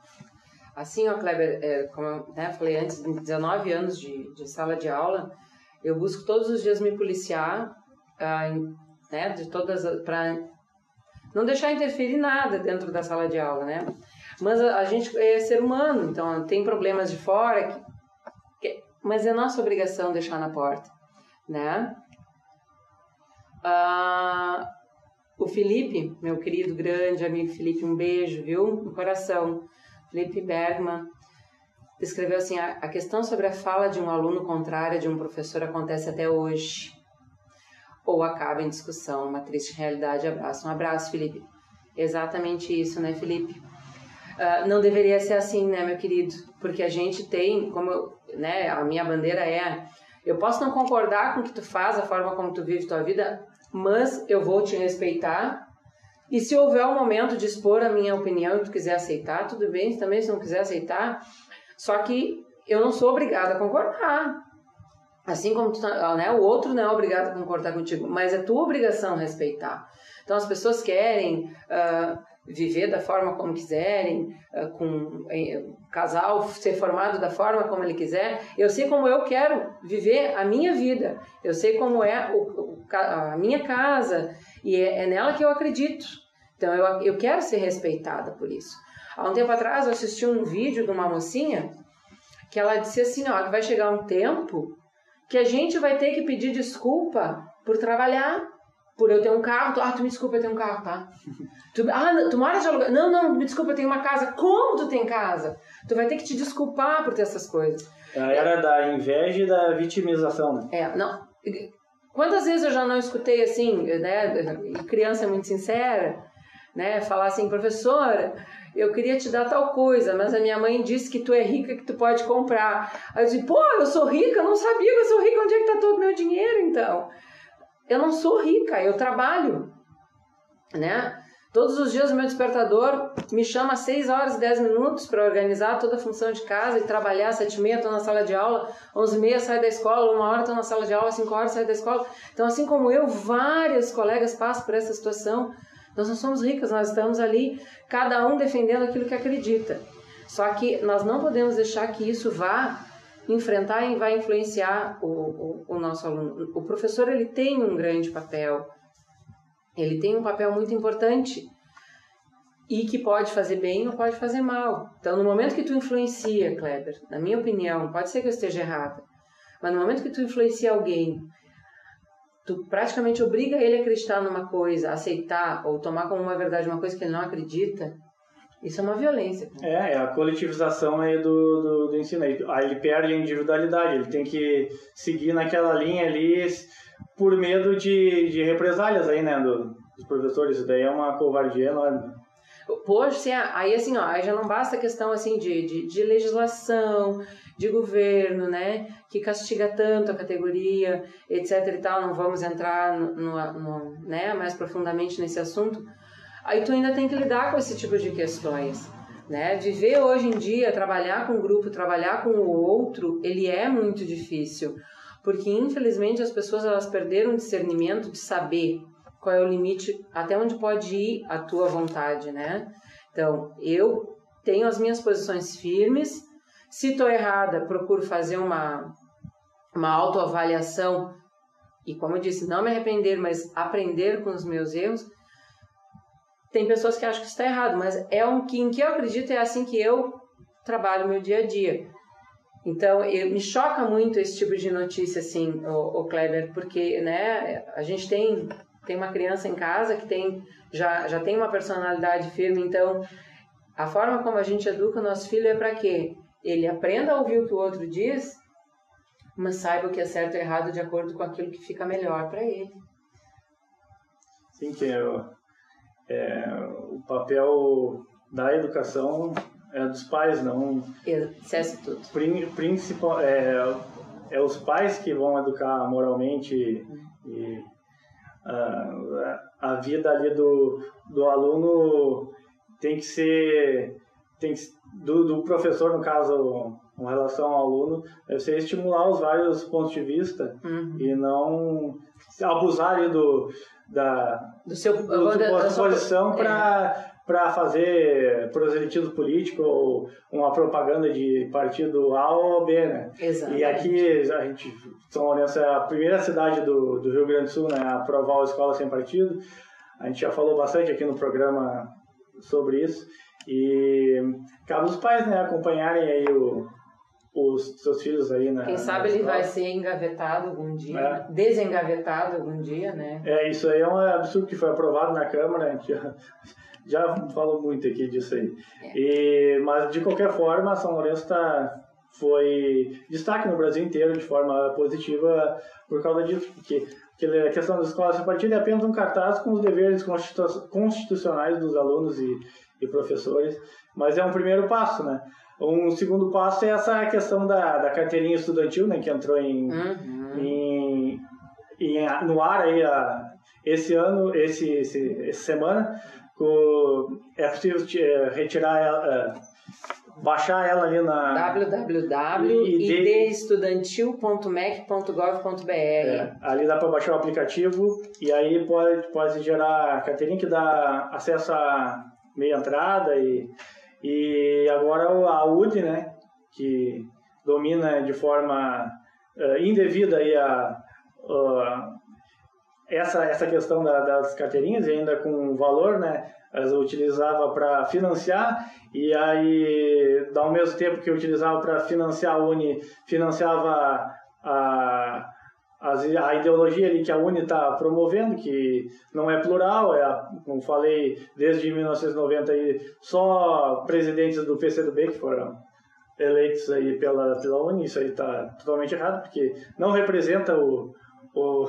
Assim, ó, Kleber, é, como eu né, falei antes, 19 anos de, de sala de aula, eu busco todos os dias me policiar, ah, né, de todas para não deixar interferir nada dentro da sala de aula, né? Mas a, a gente é ser humano, então tem problemas de fora, que, que, mas é nossa obrigação deixar na porta, né? Ah, o Felipe, meu querido grande amigo Felipe, um beijo, viu? No coração. Felipe Bergman escreveu assim: a questão sobre a fala de um aluno contrária de um professor acontece até hoje. Ou acaba em discussão, uma triste realidade. Abraço. Um abraço, Felipe. Exatamente isso, né, Felipe? Uh, não deveria ser assim, né, meu querido? Porque a gente tem, como eu, né, a minha bandeira é eu posso não concordar com o que tu faz, a forma como tu vive tua vida, mas eu vou te respeitar. E se houver um momento de expor a minha opinião e tu quiser aceitar, tudo bem, também se não quiser aceitar. Só que eu não sou obrigada a concordar. Assim como tá, né, o outro não é obrigado a concordar contigo, mas é tua obrigação respeitar. Então as pessoas querem uh, viver da forma como quiserem, uh, com um casal ser formado da forma como ele quiser. Eu sei como eu quero viver a minha vida. Eu sei como é o, a minha casa e é, é, nela que eu acredito. Então eu, eu quero ser respeitada por isso. Há um tempo atrás eu assisti um vídeo de uma mocinha que ela disse assim, ó, que vai chegar um tempo que a gente vai ter que pedir desculpa por trabalhar, por eu ter um carro. Ah, tu me desculpa, eu tenho um carro, tá? tu, ah, tu mora de aluguel? Não, não, me desculpa, eu tenho uma casa. Como tu tem casa? Tu vai ter que te desculpar por ter essas coisas. É a era da inveja e da vitimização, né? É, não. Quantas vezes eu já não escutei assim, né? Criança muito sincera, né? Falar assim, professora, eu queria te dar tal coisa, mas a minha mãe disse que tu é rica, que tu pode comprar. Aí eu disse, pô, eu sou rica, eu não sabia que eu sou rica, onde é que tá todo o meu dinheiro então? Eu não sou rica, eu trabalho, né? Todos os dias o meu despertador me chama às 6 horas e 10 minutos para organizar toda a função de casa e trabalhar. Às 7 e meia estou na sala de aula, 11 e meia saio da escola, uma hora estou na sala de aula, 5 horas saio da escola. Então, assim como eu, vários colegas passam por essa situação. Nós não somos ricas, nós estamos ali, cada um defendendo aquilo que acredita. Só que nós não podemos deixar que isso vá enfrentar e vai influenciar o, o, o nosso aluno. O professor ele tem um grande papel, ele tem um papel muito importante e que pode fazer bem ou pode fazer mal. Então, no momento que tu influencia, Kleber, na minha opinião, pode ser que eu esteja errada, mas no momento que tu influencia alguém tu praticamente obriga ele a acreditar numa coisa, aceitar ou tomar como uma verdade uma coisa que ele não acredita, isso é uma violência. É, é a coletivização aí do, do, do ensino. Aí ele perde a individualidade, ele tem que seguir naquela linha ali por medo de, de represálias aí, né, do, dos professores. Isso daí é uma covardia enorme. Poxa, aí assim, ó, aí já não basta a questão assim de, de, de legislação, de governo, né, que castiga tanto a categoria, etc e tal, não vamos entrar no, no, no, né, mais profundamente nesse assunto, aí tu ainda tem que lidar com esse tipo de questões, né, viver hoje em dia, trabalhar com o grupo, trabalhar com o outro, ele é muito difícil, porque infelizmente as pessoas elas perderam o discernimento de saber qual é o limite, até onde pode ir a tua vontade, né, então eu tenho as minhas posições firmes, se estou errada, procuro fazer uma, uma autoavaliação e, como eu disse, não me arrepender, mas aprender com os meus erros. Tem pessoas que acham que está errado, mas é um que em que eu acredito é assim que eu trabalho meu dia a dia. Então, eu, me choca muito esse tipo de notícia, assim, o, o Kleber, porque, né, a gente tem, tem uma criança em casa que tem, já, já tem uma personalidade firme, então, a forma como a gente educa o nosso filho é para quê? Ele aprenda a ouvir o que o outro diz, mas saiba o que é certo e errado de acordo com aquilo que fica melhor para ele. Sim, que é, é, o papel da educação é dos pais, não. Cesse tudo. Principal, é, é os pais que vão educar moralmente e a, a vida ali do, do aluno tem que ser tem que do, do professor, no caso, com relação ao aluno, deve ser estimular os vários pontos de vista uhum. e não abusar ali do, da, do seu, do, do da, sua posição para é. para fazer proselitismo político ou uma propaganda de partido A ou B, né? Exatamente. E aqui a gente São Lourenço é a primeira cidade do, do Rio Grande do Sul né, a aprovar a escola sem partido. A gente já falou bastante aqui no programa sobre isso. E cabe os pais, né, acompanharem aí o, os seus filhos aí na. Quem sabe na ele vai ser engavetado algum dia, é. desengavetado algum dia, né? É, isso aí é um absurdo que foi aprovado na Câmara, já, já falou muito aqui disso aí. É. E, mas de qualquer forma, São Lourenço tá, foi destaque no Brasil inteiro de forma positiva por causa disso, porque que a questão das escolas a partir é apenas um cartaz com os deveres constitucionais dos alunos e, e professores, mas é um primeiro passo, né? Um segundo passo é essa questão da, da carteirinha estudantil, né, que entrou em, uhum. em, em, no ar aí a, esse ano, esse, esse, essa semana. Com, é possível é, retirar ela, baixar ela ali na www.idestudantil.mec.gov.br é, ali dá para baixar o aplicativo e aí pode, pode gerar carteirinha que dá acesso a meia entrada e, e agora a UD, né, que domina de forma uh, indevida aí a, uh, essa, essa questão da, das carteirinhas e ainda com valor, né, eu utilizava para financiar e aí, ao mesmo tempo que eu utilizava para financiar a Uni, financiava a, a, a ideologia ali que a Uni está promovendo, que não é plural, é, como falei, desde 1990 aí, só presidentes do PCdoB que foram eleitos aí pela, pela Uni, isso aí está totalmente errado, porque não representa o, o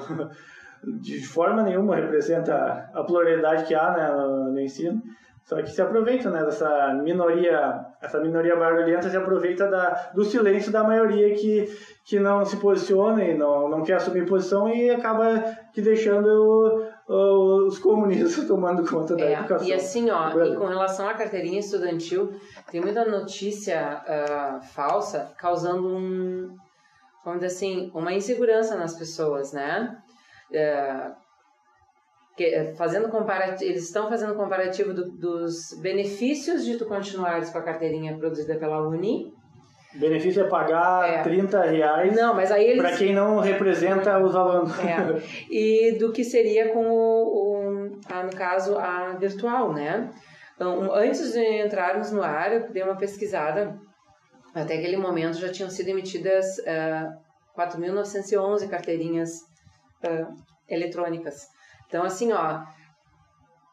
de forma nenhuma representa a pluralidade que há né, no, no ensino. Só que se aproveita né, dessa minoria, essa minoria barulhenta se aproveita da, do silêncio da maioria que, que não se posiciona e não, não quer assumir posição e acaba que deixando o, o, os comunistas tomando conta da é, educação. E assim, ó, e com relação à carteirinha estudantil, tem muita notícia uh, falsa causando um, vamos dizer assim, uma insegurança nas pessoas, né? É, que, é, fazendo comparativo, eles estão fazendo comparativo do, dos benefícios de tu continuares com a carteirinha produzida pela Uni. Benefício é pagar é. 30 reais não, mas aí eles... para quem não representa os alunos. É. E do que seria com o, o a, no caso, a virtual, né? Então, antes de entrarmos no ar, eu dei uma pesquisada. Até aquele momento já tinham sido emitidas uh, é, 4.911 carteirinhas uh, eletrônicas. Então, assim, ó,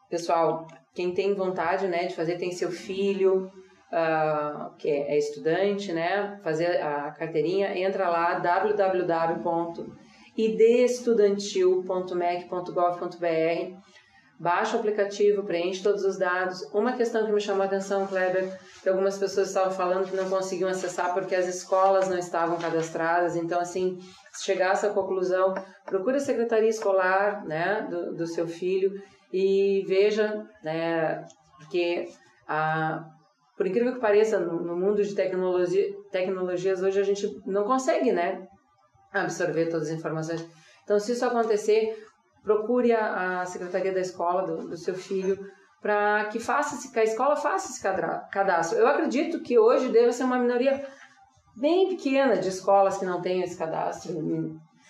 pessoal, quem tem vontade, né, de fazer, tem seu filho, uh, que é estudante, né, fazer a carteirinha, entra lá, www.idestudantil.mec.gov.br baixa o aplicativo, preenche todos os dados. Uma questão que me chamou a atenção, Kleber, que algumas pessoas estavam falando que não conseguiam acessar porque as escolas não estavam cadastradas. Então, assim, se chegasse à conclusão, procure a secretaria escolar né, do, do seu filho e veja, né, porque a, por incrível que pareça, no, no mundo de tecnologia, tecnologias hoje a gente não consegue, né, absorver todas as informações. Então, se isso acontecer, procure a, a secretaria da escola do, do seu filho para que faça que a escola faça esse cadastro. Eu acredito que hoje deve ser uma minoria bem pequena de escolas que não têm esse cadastro.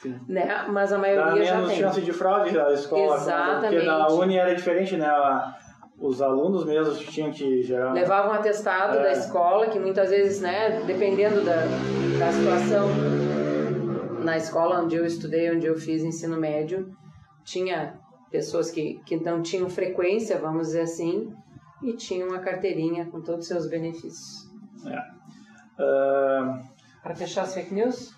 Sim. Né? Mas a maioria Dá já menos chance de fraude da escola. Exatamente. Porque na Uni era diferente, né? os alunos mesmos tinham que gerar... Levavam um atestado é. da escola, que muitas vezes, né, dependendo da, da situação, na escola onde eu estudei, onde eu fiz ensino médio, tinha pessoas que, que não tinham frequência, vamos dizer assim, e tinham uma carteirinha com todos os seus benefícios. É. Uh, Para fechar as fake news?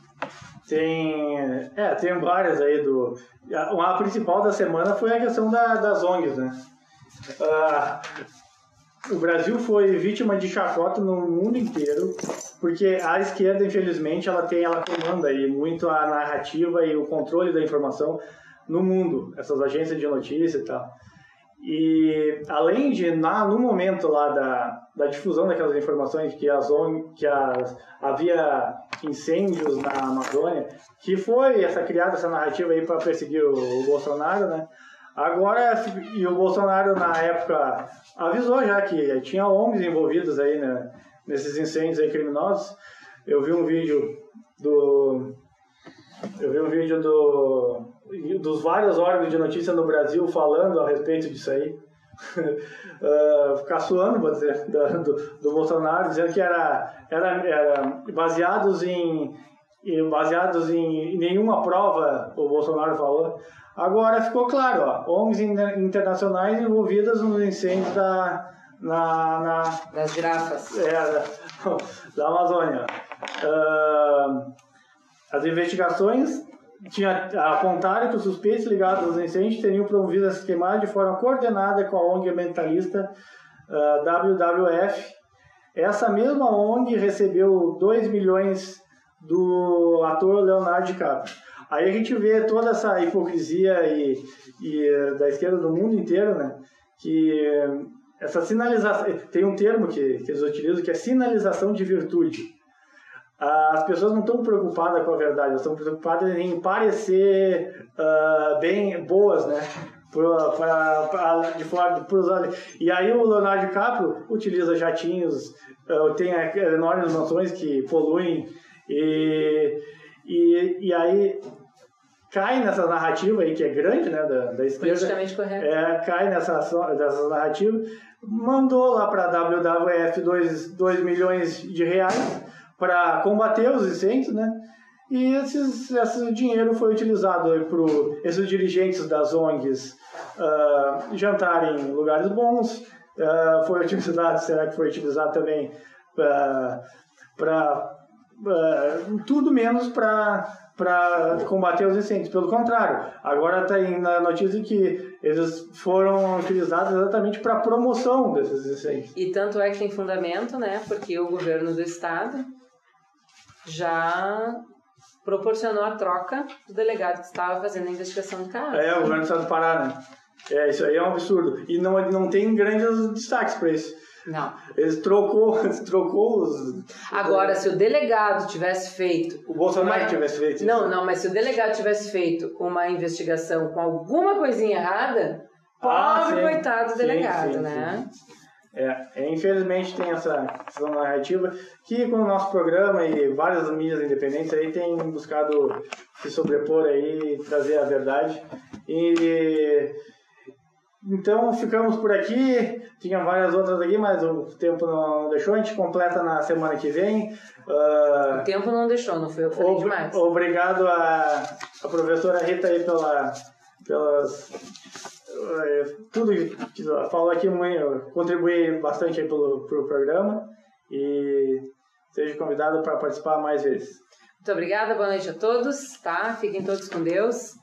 Tem, é, tem várias aí do. A, a principal da semana foi a questão da, das ONGs, né? Uh, o Brasil foi vítima de chacota no mundo inteiro, porque a esquerda, infelizmente, ela tem, ela comanda aí muito a narrativa e o controle da informação no mundo, essas agências de notícia e tal. E além de, na, no momento lá da, da difusão daquelas informações que, as, que as, havia incêndios na Amazônia, que foi essa criada essa narrativa aí para perseguir o, o, Bolsonaro, né? Agora, e o Bolsonaro na época avisou já que tinha ONGs envolvidos aí né, nesses incêndios aí criminosos. Eu vi um vídeo do eu vi um vídeo do, dos vários órgãos de notícia no Brasil falando a respeito disso aí. uh, caçoando, vou dizer, do, do, Bolsonaro, dizendo que era, era, era baseados em baseados em nenhuma prova, o Bolsonaro falou. Agora ficou claro, ó, ONGs internacionais envolvidas nos incêndios da, na, na, das girafas. É, da, da Amazônia. Uh, as investigações tinha apontado que os suspeitos ligados aos incêndios teriam promovido essa queimada de forma coordenada com a ONG ambientalista uh, WWF. Essa mesma ONG recebeu 2 milhões do ator Leonardo DiCaprio. Aí a gente vê toda essa hipocrisia e, e da esquerda do mundo inteiro, né? Que essa sinalização tem um termo que, que eles utilizam que é sinalização de virtude. As pessoas não estão preocupadas com a verdade, elas estão preocupadas em parecer uh, bem boas, né? Pra, de fora pros E aí o Leonardo DiCaprio utiliza jatinhos, uh, tem enormes mansões que poluem e, e, e aí cai nessa narrativa aí, que é grande, né, da, da esquerda. É, cai nessa, nessa narrativa, mandou lá para a WWF 2 milhões de reais para combater os incêndios, né? E esses, esse dinheiro foi utilizado para esses dirigentes das ONGs uh, jantarem em lugares bons, uh, foi utilizado, será que foi utilizado também para uh, tudo menos para combater os incêndios. Pelo contrário, agora está na notícia que eles foram utilizados exatamente para promoção desses incêndios. E tanto é que tem fundamento, né? Porque o governo do estado já proporcionou a troca do delegado que estava fazendo a investigação do caso. É, o governo do estado do Pará, né? É, isso aí é um absurdo. E não, não tem grandes destaques para isso. Não. Eles trocou, trocou os. Agora, se o delegado tivesse feito. O Bolsonaro uma... tivesse feito Não, isso. não, mas se o delegado tivesse feito uma investigação com alguma coisinha errada, ah, pobre coitado do delegado, sim, né? Sim. É, é, infelizmente tem essa, essa narrativa que com o nosso programa e várias mídias independentes aí tem buscado se sobrepor aí trazer a verdade. E então ficamos por aqui. Tinha várias outras aqui, mas o tempo não deixou. A gente completa na semana que vem. Uh, o tempo não deixou, não foi eu falei ob demais. Obrigado a, a professora Rita aí pela, pelas tudo que falou aqui, contribui bastante aí pelo, pelo programa e seja convidado para participar mais vezes. Muito obrigada, boa noite a todos, tá? Fiquem todos com Deus.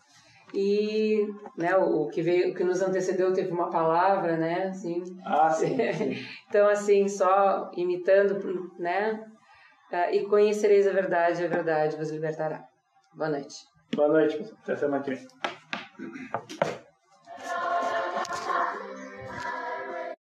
E né, o, que veio, o que nos antecedeu teve uma palavra, né? Assim, ah, sim. sim. então, assim, só imitando, né? Uh, e conhecereis a verdade, a verdade vos libertará. Boa noite. Boa noite, Até semana que vem.